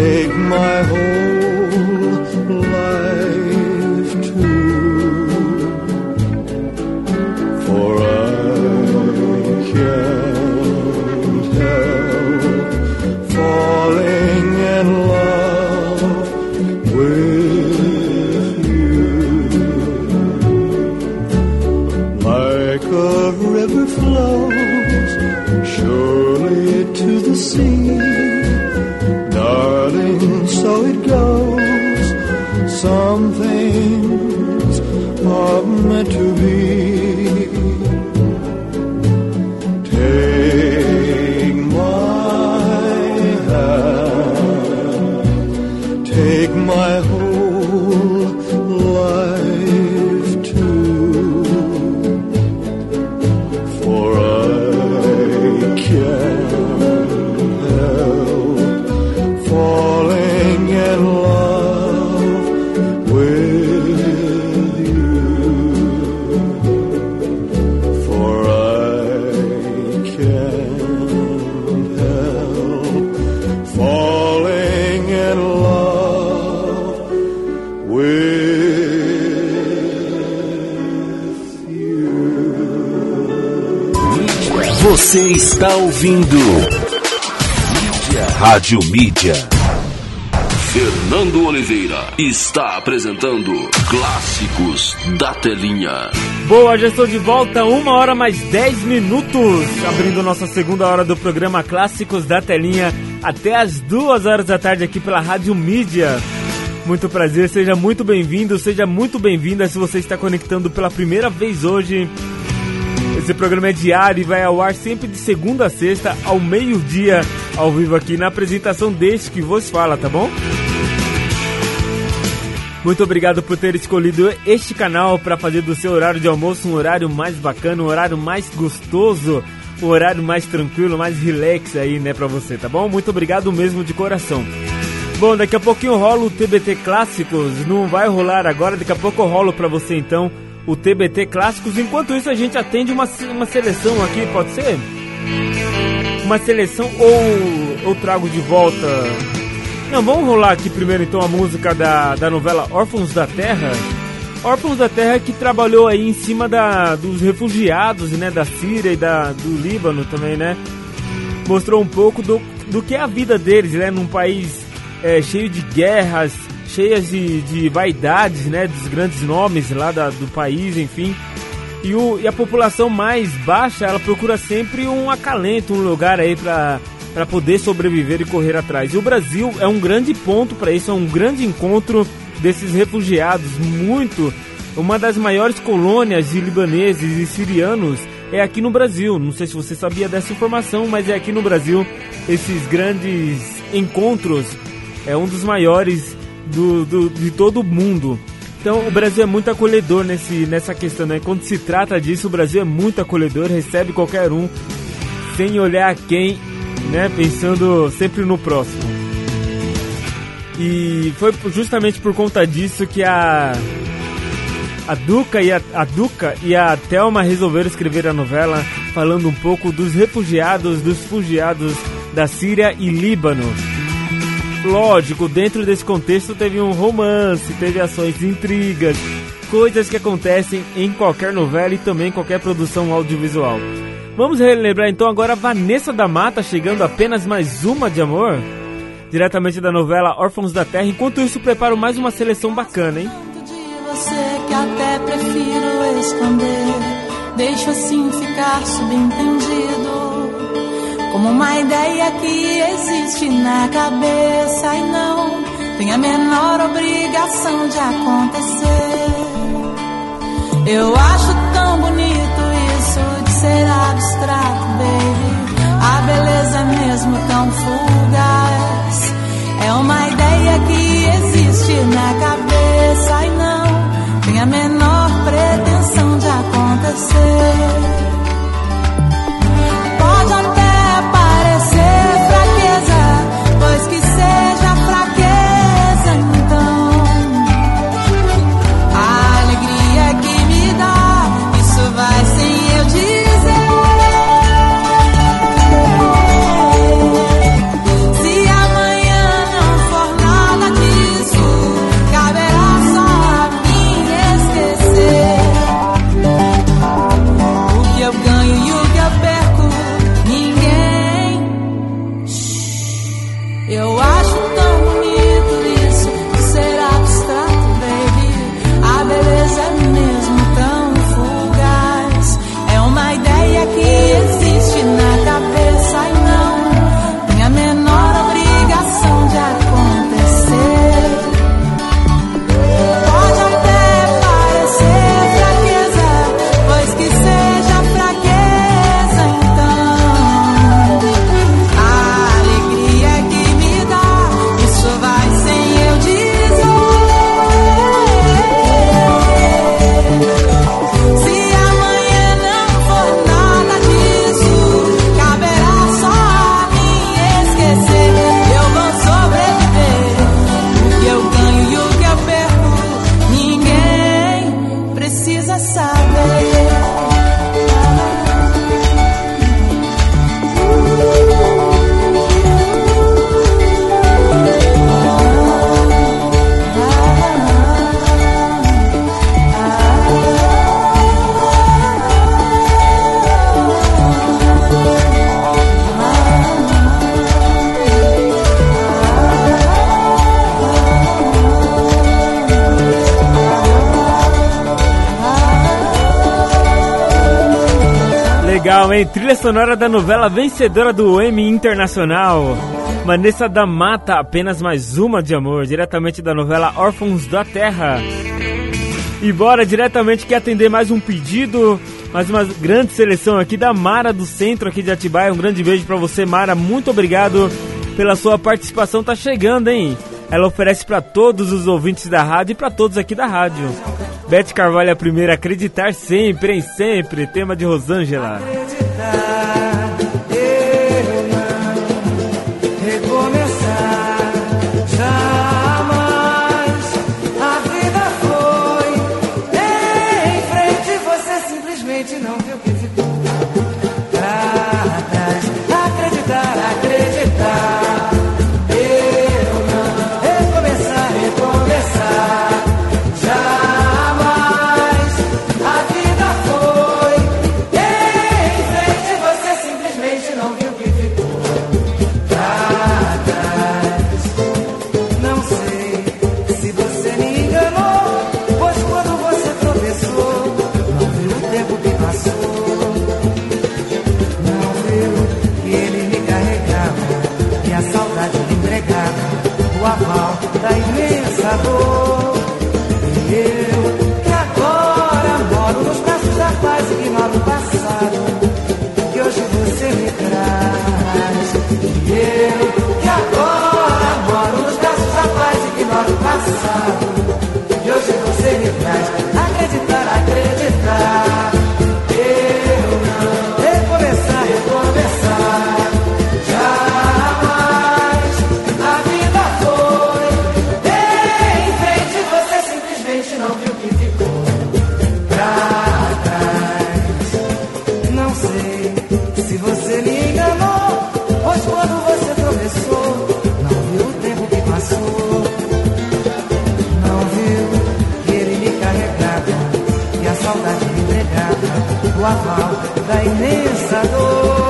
take my whole Rádio Mídia. Fernando Oliveira está apresentando Clássicos da Telinha. Boa, já estou de volta, uma hora mais 10 minutos, abrindo nossa segunda hora do programa Clássicos da Telinha, até as duas horas da tarde aqui pela Rádio Mídia. Muito prazer, seja muito bem-vindo, seja muito bem-vinda se você está conectando pela primeira vez hoje. Esse programa é diário e vai ao ar sempre de segunda a sexta, ao meio-dia, ao vivo aqui na apresentação deste que vos fala, tá bom? Muito obrigado por ter escolhido este canal para fazer do seu horário de almoço um horário mais bacana, um horário mais gostoso, um horário mais tranquilo, mais relax aí, né, para você, tá bom? Muito obrigado mesmo de coração. Bom, daqui a pouquinho rola o TBT Clássicos, não vai rolar agora, daqui a pouco eu rolo para você então o TBT Clássicos. Enquanto isso a gente atende uma, uma seleção aqui, pode ser? Uma seleção ou eu trago de volta não, vamos rolar aqui primeiro então a música da, da novela Órfãos da Terra. Órfãos da Terra que trabalhou aí em cima da, dos refugiados, né, da Síria e da, do Líbano também, né? Mostrou um pouco do, do que é a vida deles, né, num país é, cheio de guerras, cheias de, de vaidades, né, dos grandes nomes lá da, do país, enfim. E, o, e a população mais baixa, ela procura sempre um acalento, um lugar aí para para poder sobreviver e correr atrás. E o Brasil é um grande ponto para isso, é um grande encontro desses refugiados, muito uma das maiores colônias de libaneses e sirianos é aqui no Brasil. Não sei se você sabia dessa informação, mas é aqui no Brasil esses grandes encontros é um dos maiores do, do, de todo o mundo. Então o Brasil é muito acolhedor nesse, nessa questão, né? Quando se trata disso, o Brasil é muito acolhedor, recebe qualquer um sem olhar quem né? Pensando sempre no próximo. E foi justamente por conta disso que a a Duca e a, a Duca e a Thelma resolveram escrever a novela falando um pouco dos refugiados, dos fugiados da Síria e Líbano. Lógico, dentro desse contexto teve um romance, teve ações intrigas, coisas que acontecem em qualquer novela e também qualquer produção audiovisual. Vamos relembrar então agora Vanessa da Mata chegando apenas mais uma de amor, diretamente da novela Órfãos da Terra. Enquanto isso, preparo mais uma seleção bacana, hein? Deixo assim ficar subentendido. Como uma ideia que existe na cabeça e não tem a menor obrigação de acontecer. Eu acho tão bonito isso de ser abstrato, baby. A beleza é mesmo tão fugaz. É uma ideia que existe na cabeça e não tem a menor pretensão de acontecer. Legal, hein? Trilha sonora da novela vencedora do Emmy Internacional. Vanessa da Mata, apenas mais uma de amor, diretamente da novela Órfãos da Terra. E bora diretamente que atender mais um pedido, mais uma grande seleção aqui da Mara do Centro aqui de Atibaia. Um grande beijo para você, Mara. Muito obrigado pela sua participação. Tá chegando, hein? Ela oferece para todos os ouvintes da rádio e para todos aqui da rádio. Beth Carvalho é a primeira a acreditar sempre, em sempre. Tema de Rosângela. Acreditar. vaina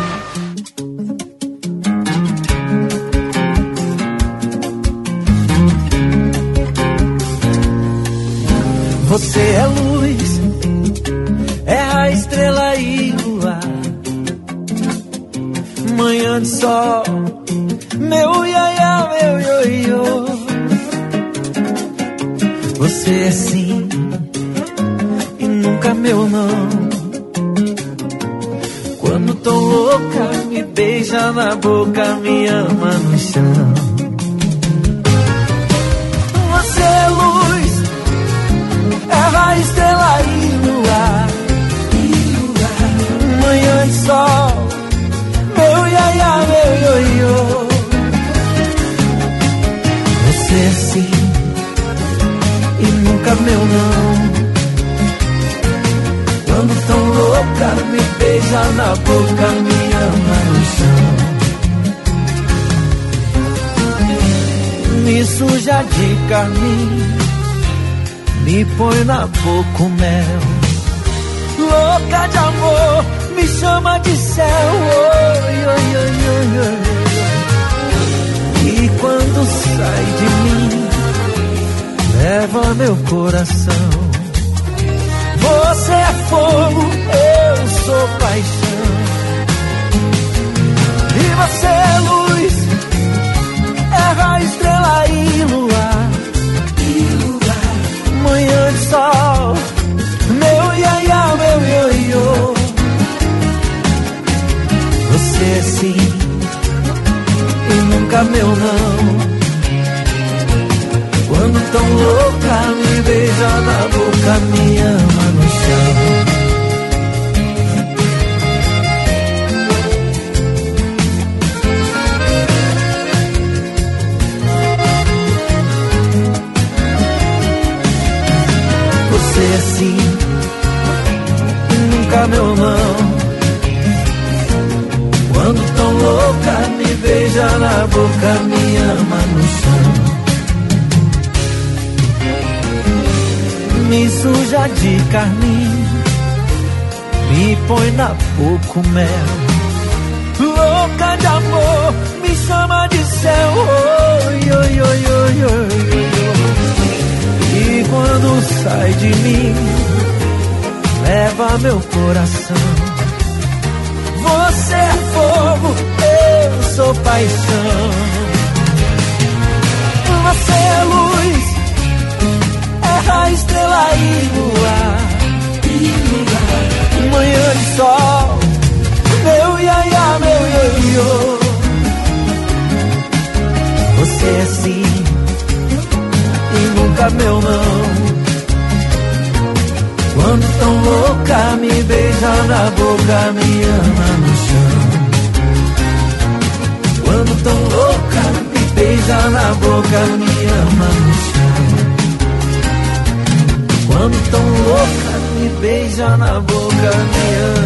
na boca minha.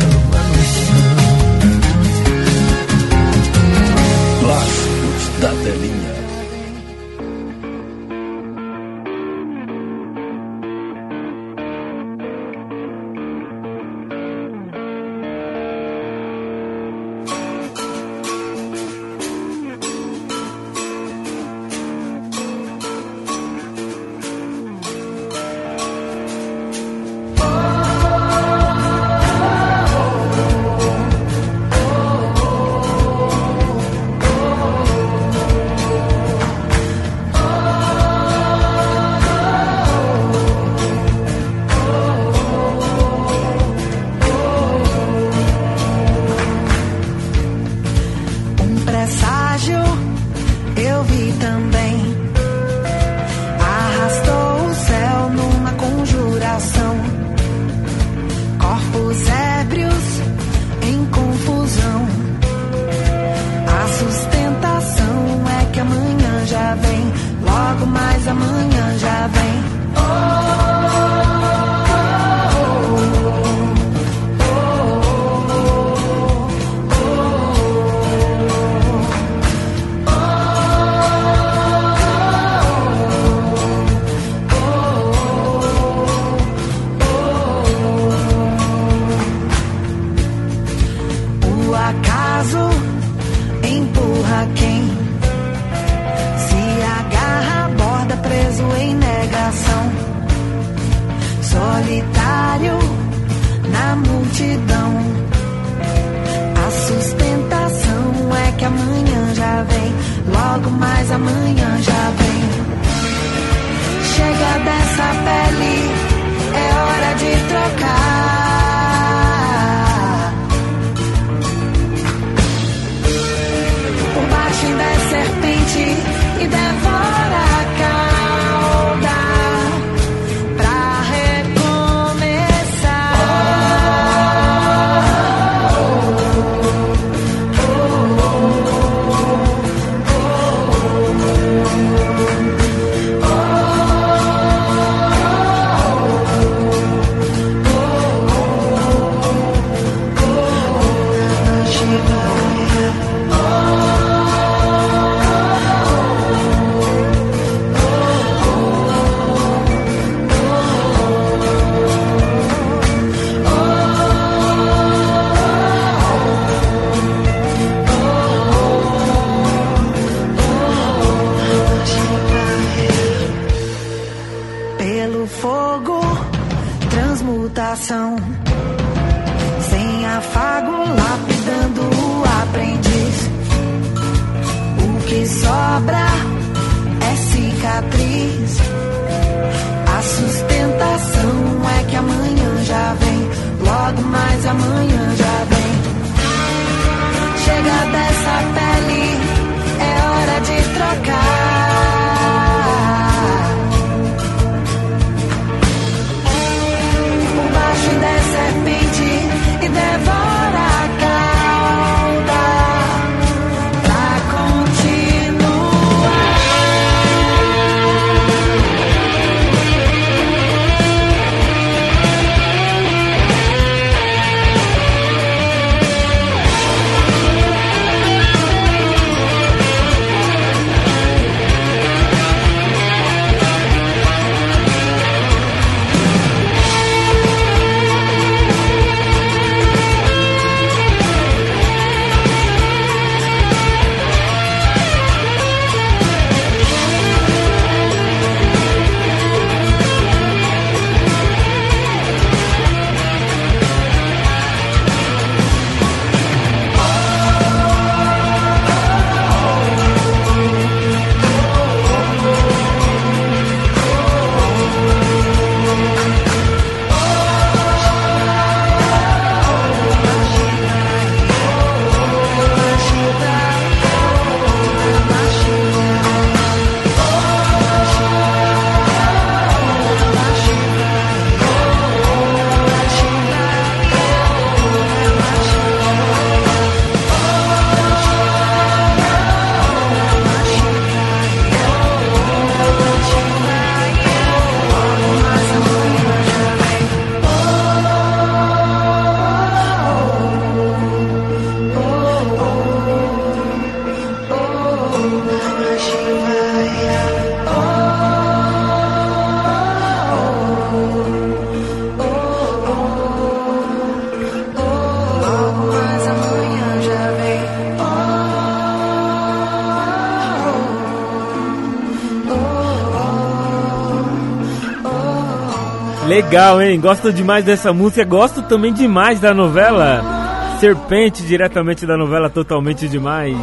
Legal, hein? Gosto demais dessa música. Gosto também demais da novela Serpente, diretamente da novela Totalmente Demais.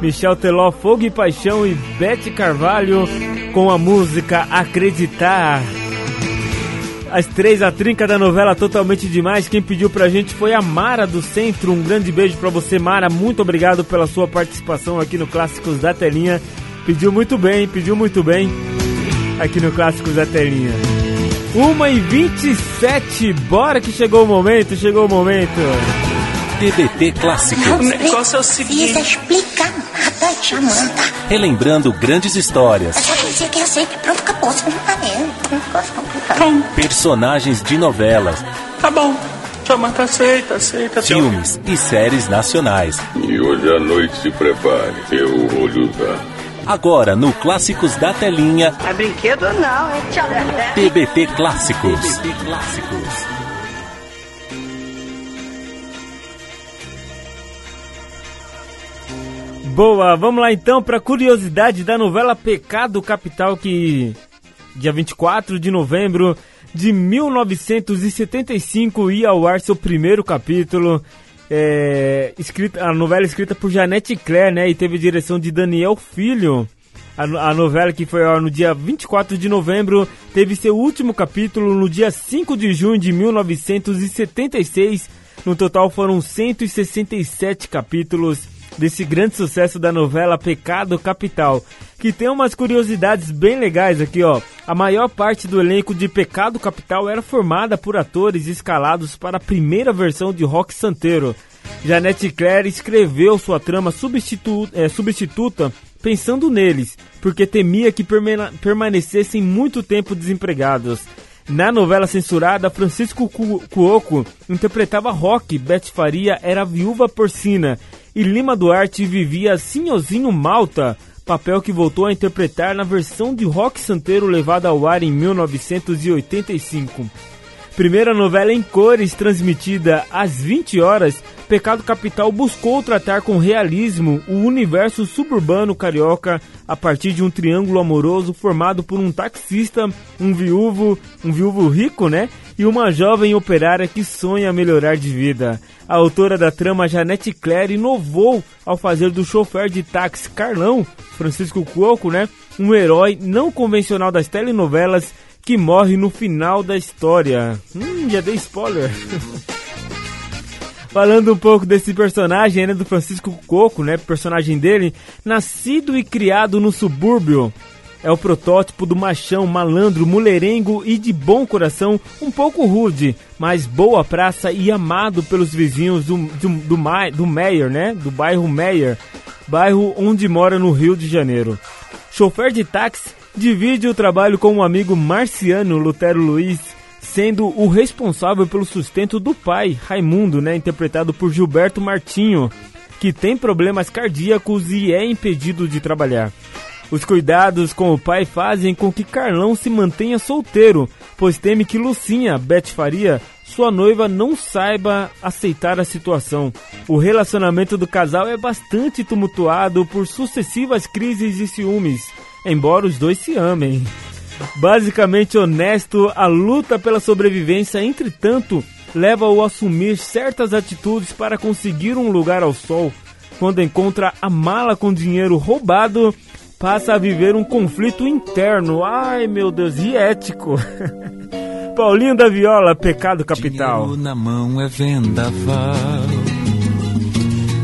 Michel Teló, Fogo e Paixão e Bete Carvalho com a música Acreditar. As três, a trinca da novela Totalmente Demais. Quem pediu pra gente foi a Mara do Centro. Um grande beijo pra você, Mara. Muito obrigado pela sua participação aqui no Clássicos da Telinha. Pediu muito bem, pediu muito bem aqui no Clássicos da Telinha. 1 e 27 bora que chegou o momento, chegou o momento. TBT Clássicos. O negócio é o seguinte. Explicar nada, Jamanta. Relembrando grandes histórias, Eu só dizer que aceita. Pronto, acabou. Você não tá vendo. Um negócio complicado. personagens de novelas, Tá bom. Jamanta aceita, aceita. filmes e séries nacionais. E hoje à noite se prepare, eu vou lhe usar. Agora no Clássicos da Telinha, É brinquedo não, é tchau. TBT Clássicos. Boa, vamos lá então para curiosidade da novela Pecado Capital que dia 24 de novembro de 1975 ia ao ar seu primeiro capítulo. É, escrita, a novela escrita por Janete Claire, né? E teve direção de Daniel Filho. A, a novela que foi ar no dia 24 de novembro teve seu último capítulo no dia 5 de junho de 1976. No total foram 167 capítulos desse grande sucesso da novela Pecado Capital, que tem umas curiosidades bem legais aqui, ó. A maior parte do elenco de Pecado Capital era formada por atores escalados para a primeira versão de Rock Santeiro. Janete Claire escreveu sua trama substitu eh, substituta pensando neles, porque temia que permanecessem muito tempo desempregados. Na novela censurada, Francisco Cu- Cuoco interpretava Rock, Beth Faria era viúva porcina e Lima Duarte vivia Sinhozinho Malta, papel que voltou a interpretar na versão de Rock Santeiro levada ao ar em 1985. Primeira novela em cores transmitida às 20 horas, Pecado Capital buscou tratar com realismo o universo suburbano carioca a partir de um triângulo amoroso formado por um taxista, um viúvo, um viúvo rico, né? E uma jovem operária que sonha melhorar de vida. A autora da trama Janete Claire inovou ao fazer do chofer de táxi Carlão, Francisco Cuoco, né? Um herói não convencional das telenovelas que morre no final da história. Hum, já dei spoiler. Falando um pouco desse personagem, né, do Francisco Coco, né, personagem dele, nascido e criado no subúrbio. É o protótipo do machão, malandro, mulherengo e de bom coração, um pouco rude, mas boa praça e amado pelos vizinhos do, do, do, do Meyer, né, do bairro Meyer, bairro onde mora no Rio de Janeiro. Chofer de táxi, divide o trabalho com um amigo marciano, Lutero Luiz, sendo o responsável pelo sustento do pai, Raimundo, né, interpretado por Gilberto Martinho, que tem problemas cardíacos e é impedido de trabalhar. Os cuidados com o pai fazem com que Carlão se mantenha solteiro, pois teme que Lucinha, Beth Faria, sua noiva, não saiba aceitar a situação. O relacionamento do casal é bastante tumultuado por sucessivas crises de ciúmes, embora os dois se amem. Basicamente honesto, a luta pela sobrevivência, entretanto, leva-o a assumir certas atitudes para conseguir um lugar ao sol. Quando encontra a mala com dinheiro roubado, passa a viver um conflito interno. Ai meu Deus, e ético. Paulinho da Viola, pecado capital. Dinheiro na mão é vendaval.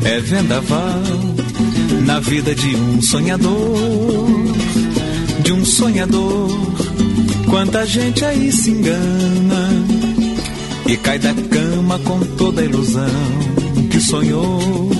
É vendaval na vida de um sonhador. De um sonhador. Quanta gente aí se engana e cai da cama com toda a ilusão que sonhou.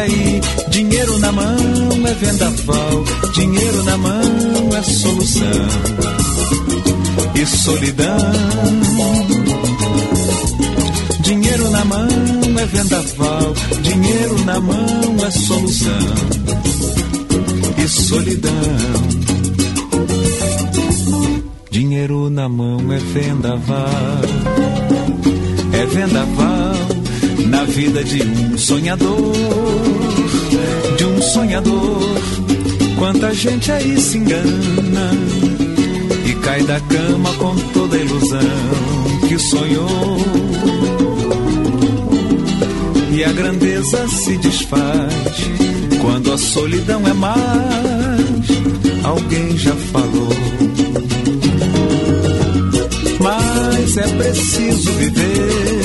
Aí, dinheiro na mão é vendaval, dinheiro na mão é solução. E solidão. Dinheiro na mão é vendaval, dinheiro na mão é solução. E solidão. Dinheiro na mão é vendaval, é vendaval na vida de um sonhador, de um sonhador. Quanta gente aí se engana e cai da cama com toda a ilusão que sonhou. E a grandeza se desfaz quando a solidão é mais. Alguém já falou. Mas é preciso viver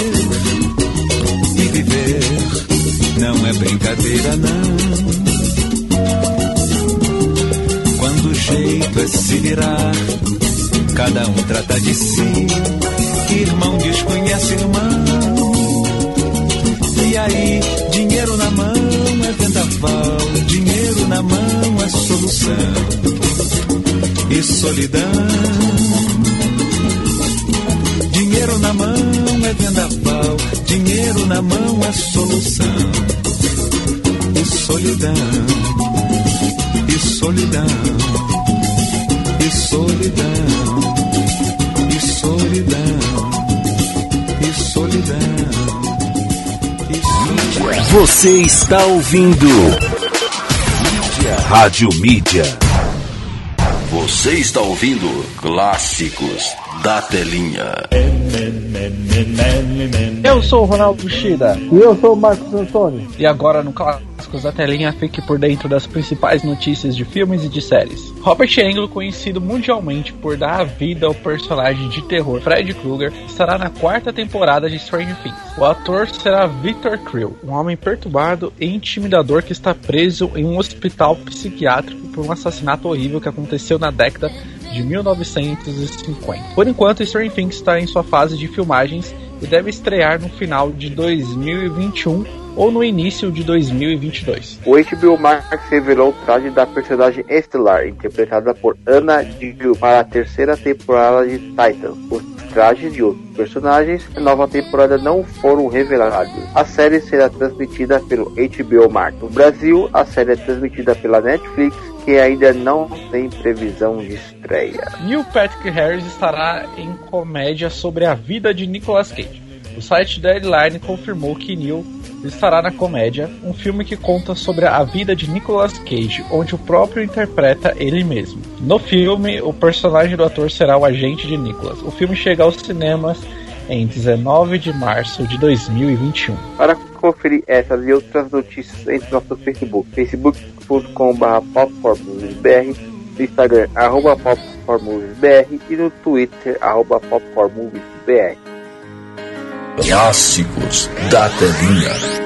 não é brincadeira, não. Quando o jeito é se virar, cada um trata de si. Irmão desconhece irmão. E aí, dinheiro na mão é vendaval, dinheiro na mão é solução. E solidão. Dinheiro na mão é vendaval, dinheiro na mão é solução. E solidão, e solidão, e solidão, e solidão, e solidão. Você está ouvindo Rádio Mídia. Você está ouvindo Clássicos da Telinha. Eu sou o Ronaldo Shida. E eu sou o Marcos Antônio. E agora no Clássicos da Telinha fique por dentro das principais notícias de filmes e de séries. Robert Englund, conhecido mundialmente por dar a vida ao personagem de terror Fred Krueger, estará na quarta temporada de Stranger Things. O ator será Victor Creel, um homem perturbado e intimidador que está preso em um hospital psiquiátrico por um assassinato horrível que aconteceu na década de 1950. Por enquanto, Stranger Things está em sua fase de filmagens e deve estrear no final de 2021 ou no início de 2022. O HBO Max revelou o traje da personagem Estelar, interpretada por Anna Dill, para a terceira temporada de Titan. O trajes de outros personagens, a nova temporada não foram revelados. A série será transmitida pelo HBO Max. No Brasil, a série é transmitida pela Netflix que ainda não tem previsão de estreia. Neil Patrick Harris estará em comédia sobre a vida de Nicolas Cage. O site Deadline confirmou que Neil estará na comédia, um filme que conta sobre a vida de Nicolas Cage, onde o próprio interpreta ele mesmo. No filme, o personagem do ator será o agente de Nicolas. O filme chega aos cinemas em 19 de março de 2021. Para conferir essas e outras notícias, entre no nosso Facebook, facebook.com.br no Instagram, arroba popcornmoviesbr e no Twitter, arroba popcornmoviesbr. Clássicos da telinha.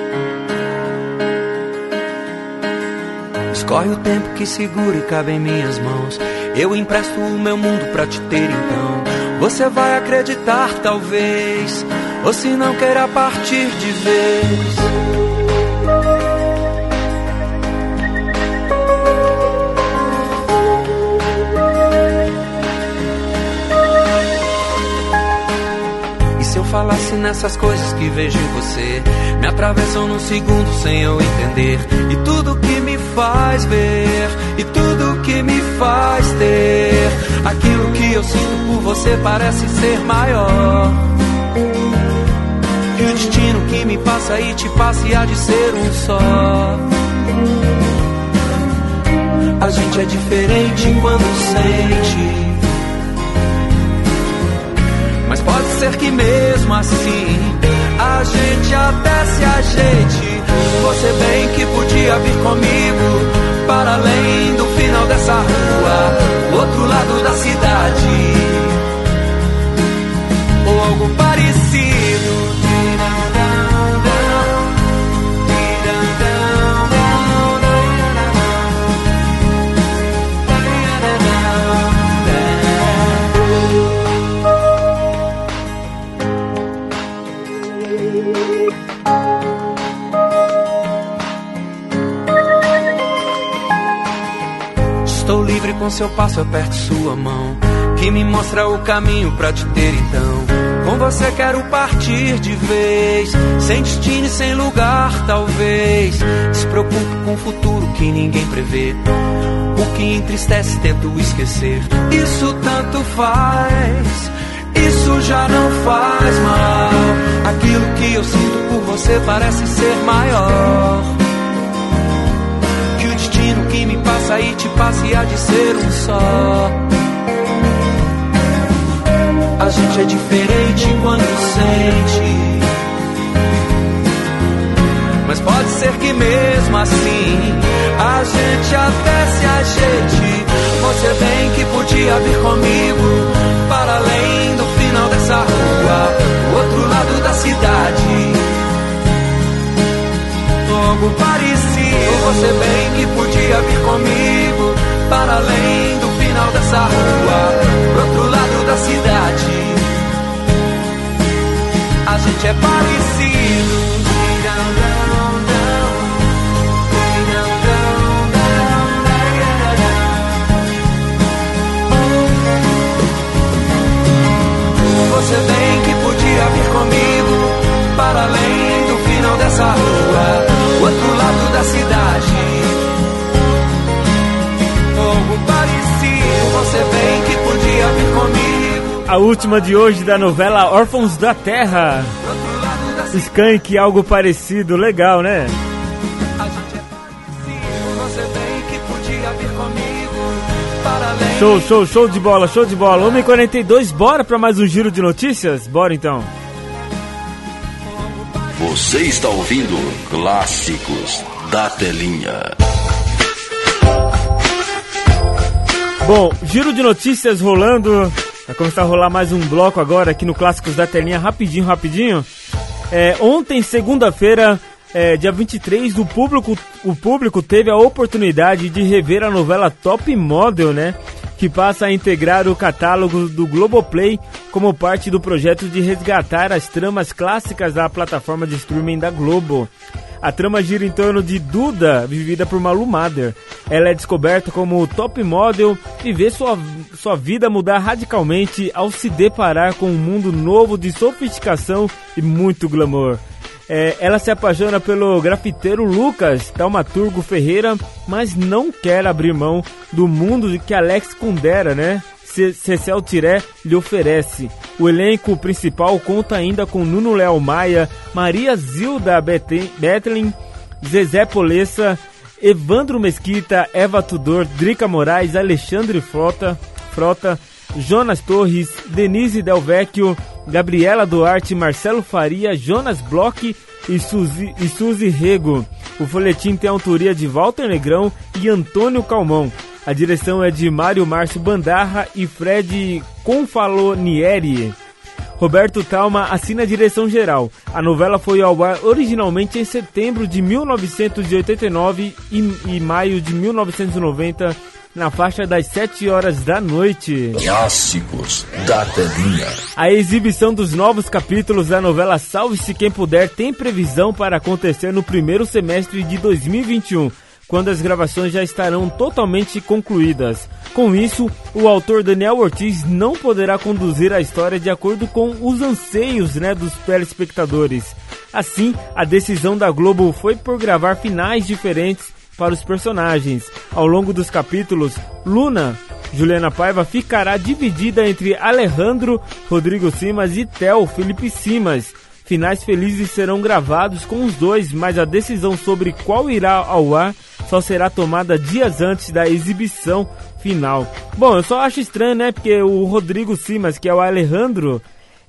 Escorre o tempo que segura e cabe em minhas mãos. Eu empresto o meu mundo pra te ter então. Você vai acreditar, talvez. Ou se não queira partir de vez. Falasse nessas coisas que vejo em você, me atravessam num segundo sem eu entender. E tudo que me faz ver, e tudo que me faz ter, aquilo que eu sinto por você parece ser maior. E o destino que me passa e te passa e há de ser um só. A gente é diferente quando sente. Mas pode ser que mesmo assim a gente até se ajeite. Você bem que podia vir comigo para além do final dessa rua, o outro lado da cidade, ou algo parecido. Com seu passo, aperto sua mão. Que me mostra o caminho pra te ter então. Com você quero partir de vez. Sem destino e sem lugar, talvez. Se preocupe com o futuro que ninguém prevê. O que entristece, tento esquecer. Isso tanto faz. Isso já não faz mal. Aquilo que eu sinto por você parece ser maior que o destino que me passa e te passa há de ser um só. A gente é diferente quando sente. Mas pode ser que mesmo assim a gente até se ajeite. Você bem que podia vir comigo para além do final dessa rua, o outro lado da cidade algo parecido. Você bem que podia vir comigo para além do final dessa rua, pro outro lado da cidade. A gente é parecido. Você bem que podia vir comigo para além do final dessa rua, lado da cidade. Algo parecido, você bem que podia vir comigo. A última de hoje da novela Órfãos da Terra. Skank, algo parecido, legal, né? Além. Show, show, show de bola, show de bola. 1h42, bora pra mais um giro de notícias? Bora então. Você está ouvindo Clássicos da Telinha. Bom, giro de notícias rolando. Vai começar a rolar mais um bloco agora aqui no Clássicos da Telinha, rapidinho, rapidinho. É, ontem, segunda-feira, é, dia 23, o público, o público teve a oportunidade de rever a novela Top Model, né? Que passa a integrar o catálogo do Globoplay como parte do projeto de resgatar as tramas clássicas da plataforma de streaming da Globo. A trama gira em torno de Duda, vivida por Malu Mader. Ela é descoberta como top model e vê sua, sua vida mudar radicalmente ao se deparar com um mundo novo de sofisticação e muito glamour. É, ela se apaixona pelo grafiteiro Lucas Taumaturgo Ferreira, mas não quer abrir mão do mundo que Alex Kundera, né? Cecel Tiré lhe oferece. O elenco principal conta ainda com Nuno Léo Maia, Maria Zilda Bethlen, Zezé Polessa, Evandro Mesquita, Eva Tudor, Drica Moraes, Alexandre Frota, Frota Jonas Torres, Denise Del Vecchio, Gabriela Duarte, Marcelo Faria, Jonas Bloch e Suzy, e Suzy Rego. O folhetim tem autoria de Walter Negrão e Antônio Calmon. A direção é de Mário Márcio Bandarra e Fred Confalonieri. Roberto Talma assina a direção geral. A novela foi ao ar originalmente em setembro de 1989 e, e maio de 1990, na faixa das 7 horas da noite. Clássicos da telinha. A exibição dos novos capítulos da novela Salve-se Quem Puder tem previsão para acontecer no primeiro semestre de 2021 quando as gravações já estarão totalmente concluídas. Com isso, o autor Daniel Ortiz não poderá conduzir a história de acordo com os anseios né, dos telespectadores. Assim, a decisão da Globo foi por gravar finais diferentes para os personagens. Ao longo dos capítulos, Luna, Juliana Paiva, ficará dividida entre Alejandro, Rodrigo Simas e Theo Felipe Simas. Finais felizes serão gravados com os dois, mas a decisão sobre qual irá ao ar só será tomada dias antes da exibição final. Bom, eu só acho estranho, né? Porque o Rodrigo Simas, que é o Alejandro,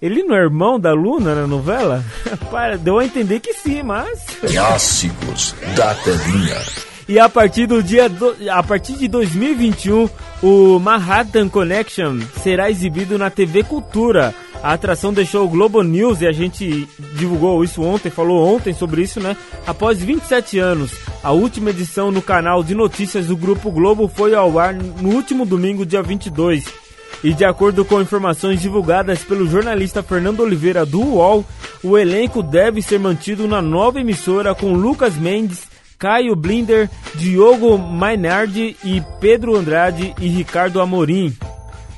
ele não é irmão da Luna na novela? Deu a entender que sim, mas. Clássicos da telinha. E a partir do dia do, a partir de 2021, o Manhattan Connection será exibido na TV Cultura. A atração deixou o Globo News e a gente divulgou isso ontem, falou ontem sobre isso, né? Após 27 anos, a última edição no canal de notícias do Grupo Globo foi ao ar no último domingo, dia 22. E de acordo com informações divulgadas pelo jornalista Fernando Oliveira do UOL, o elenco deve ser mantido na nova emissora com Lucas Mendes, Caio Blinder, Diogo Mainardi e Pedro Andrade e Ricardo Amorim.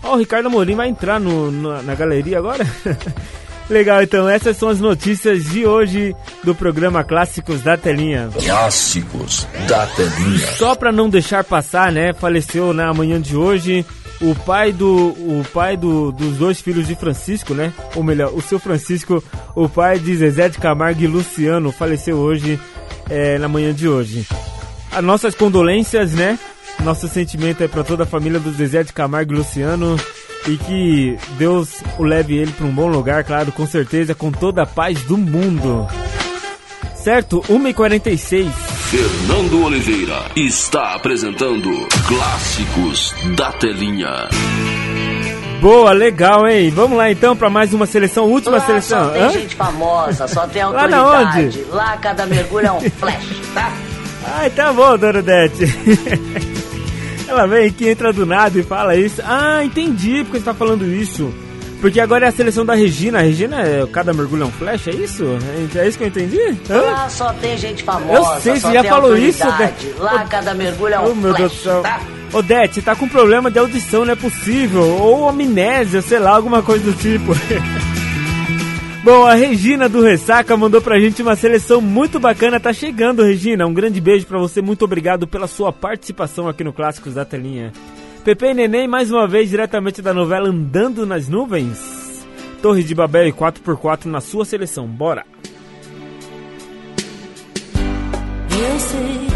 Ó, oh, o Ricardo Amorim vai entrar no, no na galeria agora? Legal, então essas são as notícias de hoje do programa Clássicos da Telinha. Clássicos da Telinha. Só para não deixar passar, né? Faleceu na manhã de hoje o pai do o pai do, dos dois filhos de Francisco, né? Ou melhor, o seu Francisco, o pai de Zezé de Camargo e Luciano, faleceu hoje é, na manhã de hoje. As nossas condolências, né? Nosso sentimento é para toda a família do Zezé de Camargo e Luciano. E que Deus o leve ele para um bom lugar, claro, com certeza, com toda a paz do mundo. Certo? 1h46. Fernando Oliveira está apresentando Clássicos da Telinha. Boa, legal, hein? Vamos lá então para mais uma seleção, última lá seleção. Só tem Hã? gente famosa, só tem autoridade. Lá na onde? Lá cada mergulho é um flash, tá? Ai, tá bom, Dona Dete. Ela vem aqui, entra do nada e fala isso. Ah, entendi porque você tá falando isso. Porque agora é a seleção da Regina. A Regina é cada mergulho é um flash, é isso? É isso que eu entendi? Hã? Lá só tem gente famosa. Eu sei, você já falou isso, autoridade. Dete. Lá cada mergulho é um Oh, meu flash, Deus do céu. tá? Ô, Dete, você tá com problema de audição, não é possível. Ou amnésia, sei lá, alguma coisa do tipo. Bom, a Regina do Ressaca mandou pra gente uma seleção muito bacana. Tá chegando, Regina. Um grande beijo pra você. Muito obrigado pela sua participação aqui no Clássicos da Telinha. Pepe e Neném, mais uma vez, diretamente da novela Andando nas Nuvens. Torre de Babel e 4x4 na sua seleção. Bora! Eu sei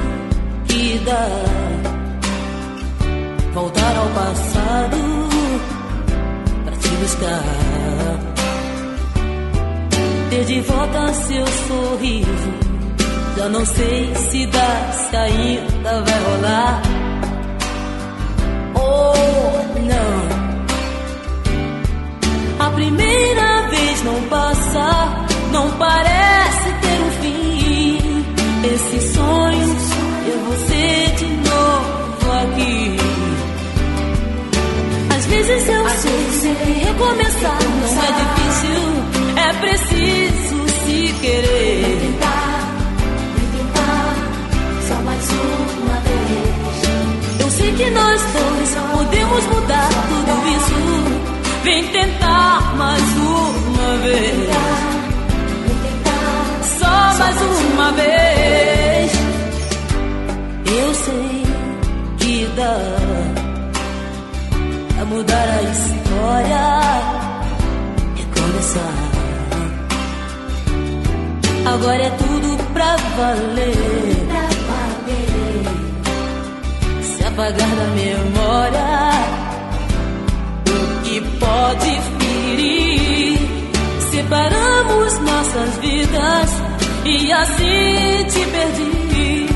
que dá voltar ao passado pra te buscar. Ter de volta seu sorriso. Já não sei se dá, se ainda vai rolar. não passa, não parece ter um fim. Esse sonho é você de novo aqui. Às vezes eu sei recomeçar, não é difícil, é preciso se querer. Vou tentar, vou tentar, só mais uma vez. Eu sei que nós dois podemos mudar. Vem tentar mais uma vez. Só mais uma vez. Eu sei que dá pra mudar a história. Recomeçar. Agora é tudo pra valer. Pra valer. Se apagar da memória que pode ferir. Separamos nossas vidas e assim te perdi.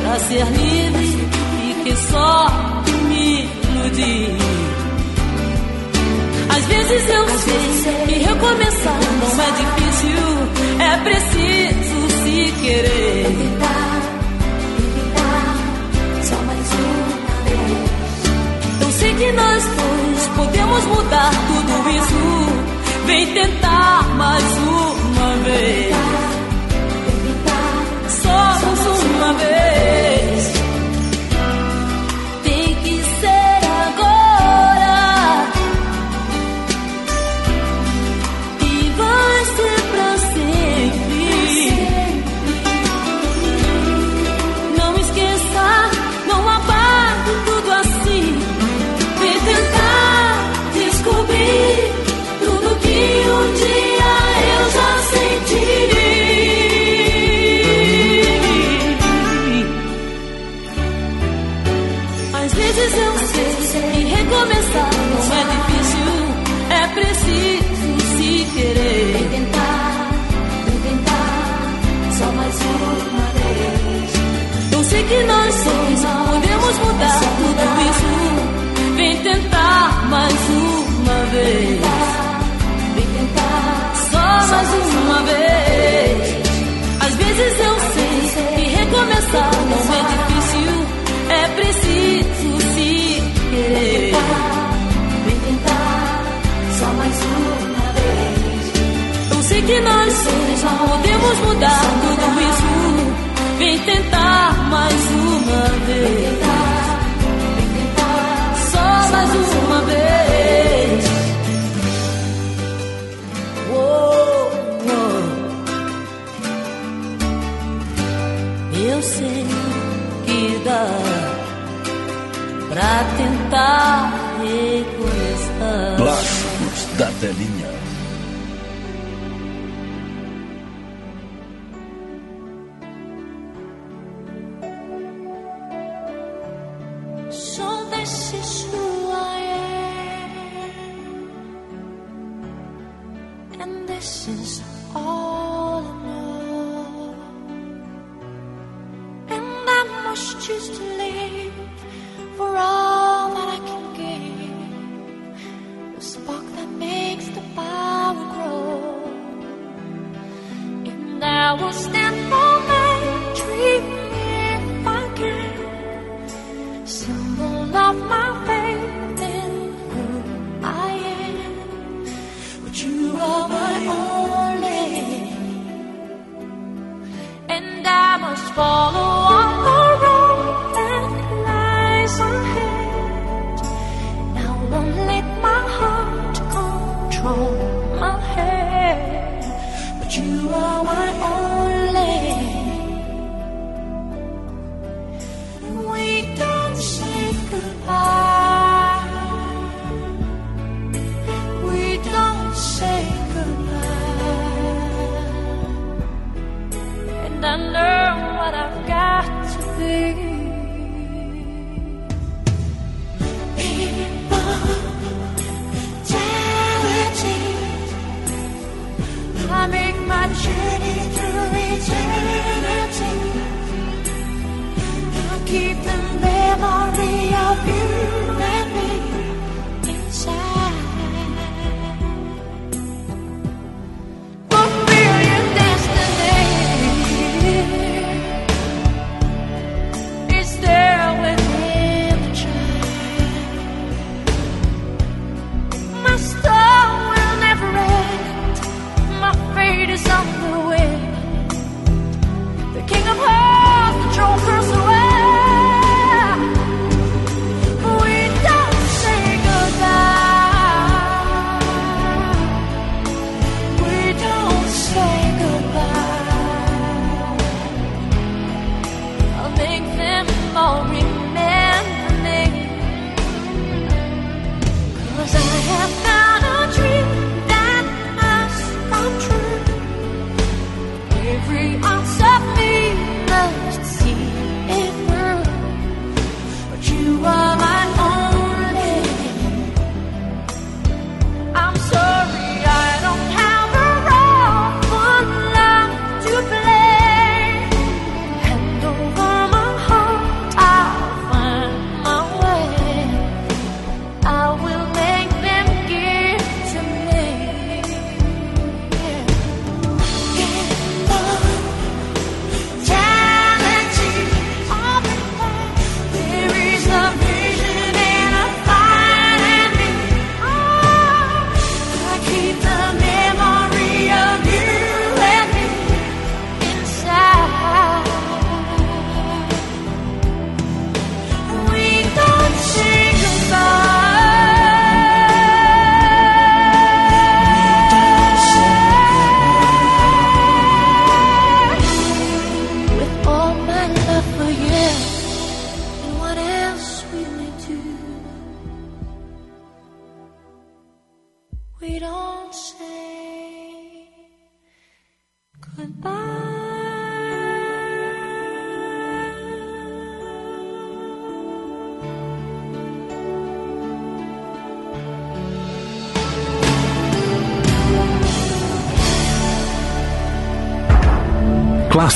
Pra ser livre e que só me iludi. Às vezes eu sei que recomeçar não é difícil, é preciso se querer. Sei que nós dois podemos mudar tudo isso. Vem tentar mais uma vez. Só mais uma vez. Vez. Vem tentar, Só mais uma vez. Às vezes eu sei que recomeçar não é difícil. É preciso se querer. vem tentar, só mais uma vez. Eu sei que nós dois podemos mudar tudo isso. Vem tentar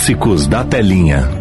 Clássicos da Telinha.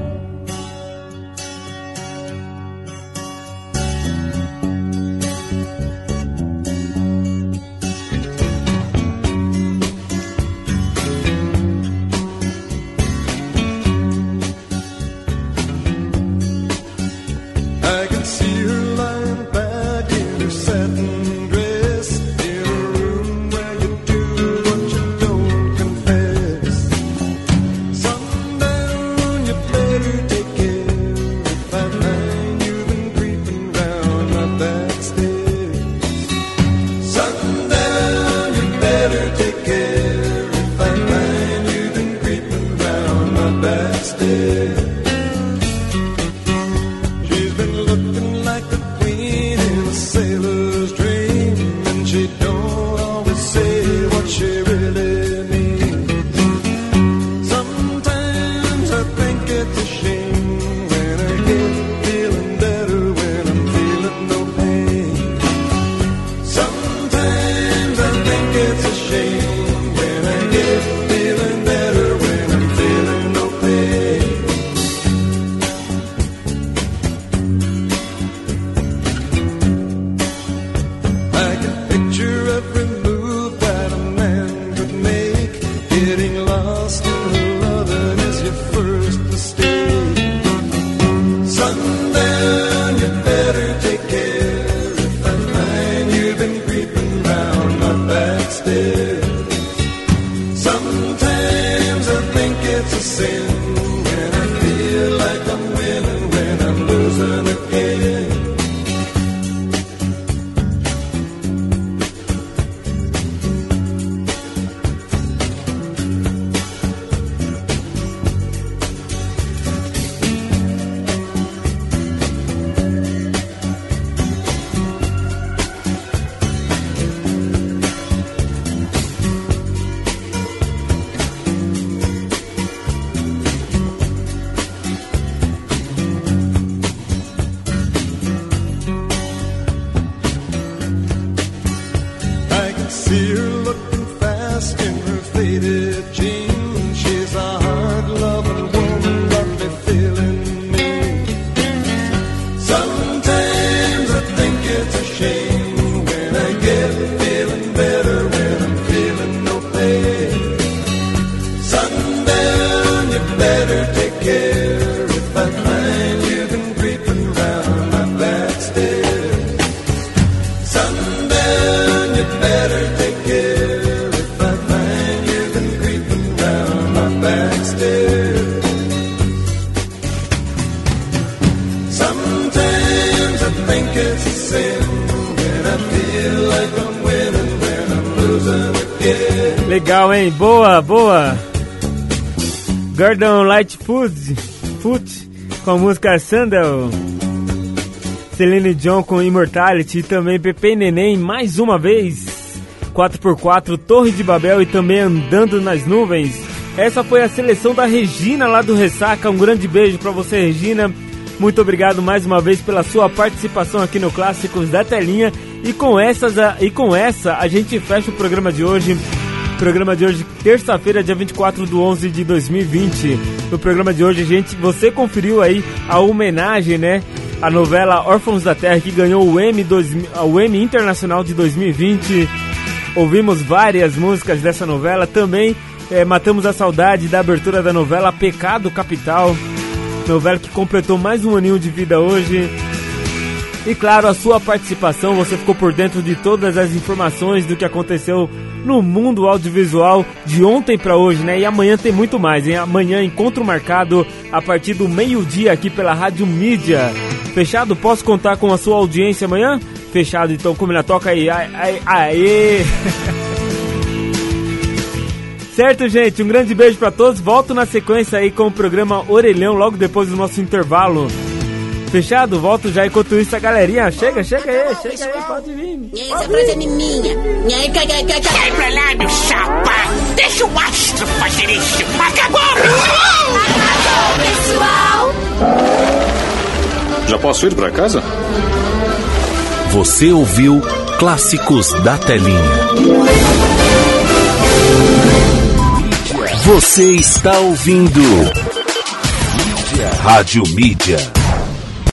Gordon Lightfoot Foot, com a música Sandal. Celine John com Immortality e também Pepe Neném mais uma vez. 4x4 Torre de Babel e também Andando nas Nuvens. Essa foi a seleção da Regina lá do Ressaca. Um grande beijo pra você, Regina. Muito obrigado mais uma vez pela sua participação aqui no Clássicos da Telinha. E com, essas, e com essa a gente fecha o programa de hoje. Programa de hoje, terça-feira, dia 24 de 11 de 2020. No programa de hoje, gente, você conferiu aí a homenagem, né? A novela Órfãos da Terra, que ganhou o Emmy, 2000 o Emmy Internacional de 2020. Ouvimos várias músicas dessa novela. Também eh, matamos a saudade da abertura da novela Pecado Capital. Novela que completou mais um aninho de vida hoje. E claro, a sua participação, você ficou por dentro de todas as informações do que aconteceu no mundo audiovisual de ontem para hoje, né? E amanhã tem muito mais, hein? Amanhã encontro marcado a partir do meio-dia aqui pela Rádio Mídia. Fechado? Posso contar com a sua audiência amanhã? Fechado, então, como na toca aí. Aê! aê. Certo, gente? Um grande beijo para todos. Volto na sequência aí com o programa Orelhão logo depois do nosso intervalo. Fechado? Volto já enquanto isso a galerinha. Chega, chega aí, chega aí, pode vir. E aí, essa frase é minha. E. Sai pra lá, meu chapa! Deixa o astro fazer isso! Acabou! Acabou, pessoal! Já posso ir pra casa? Você ouviu Clássicos da Telinha. Você está ouvindo Rádio Mídia.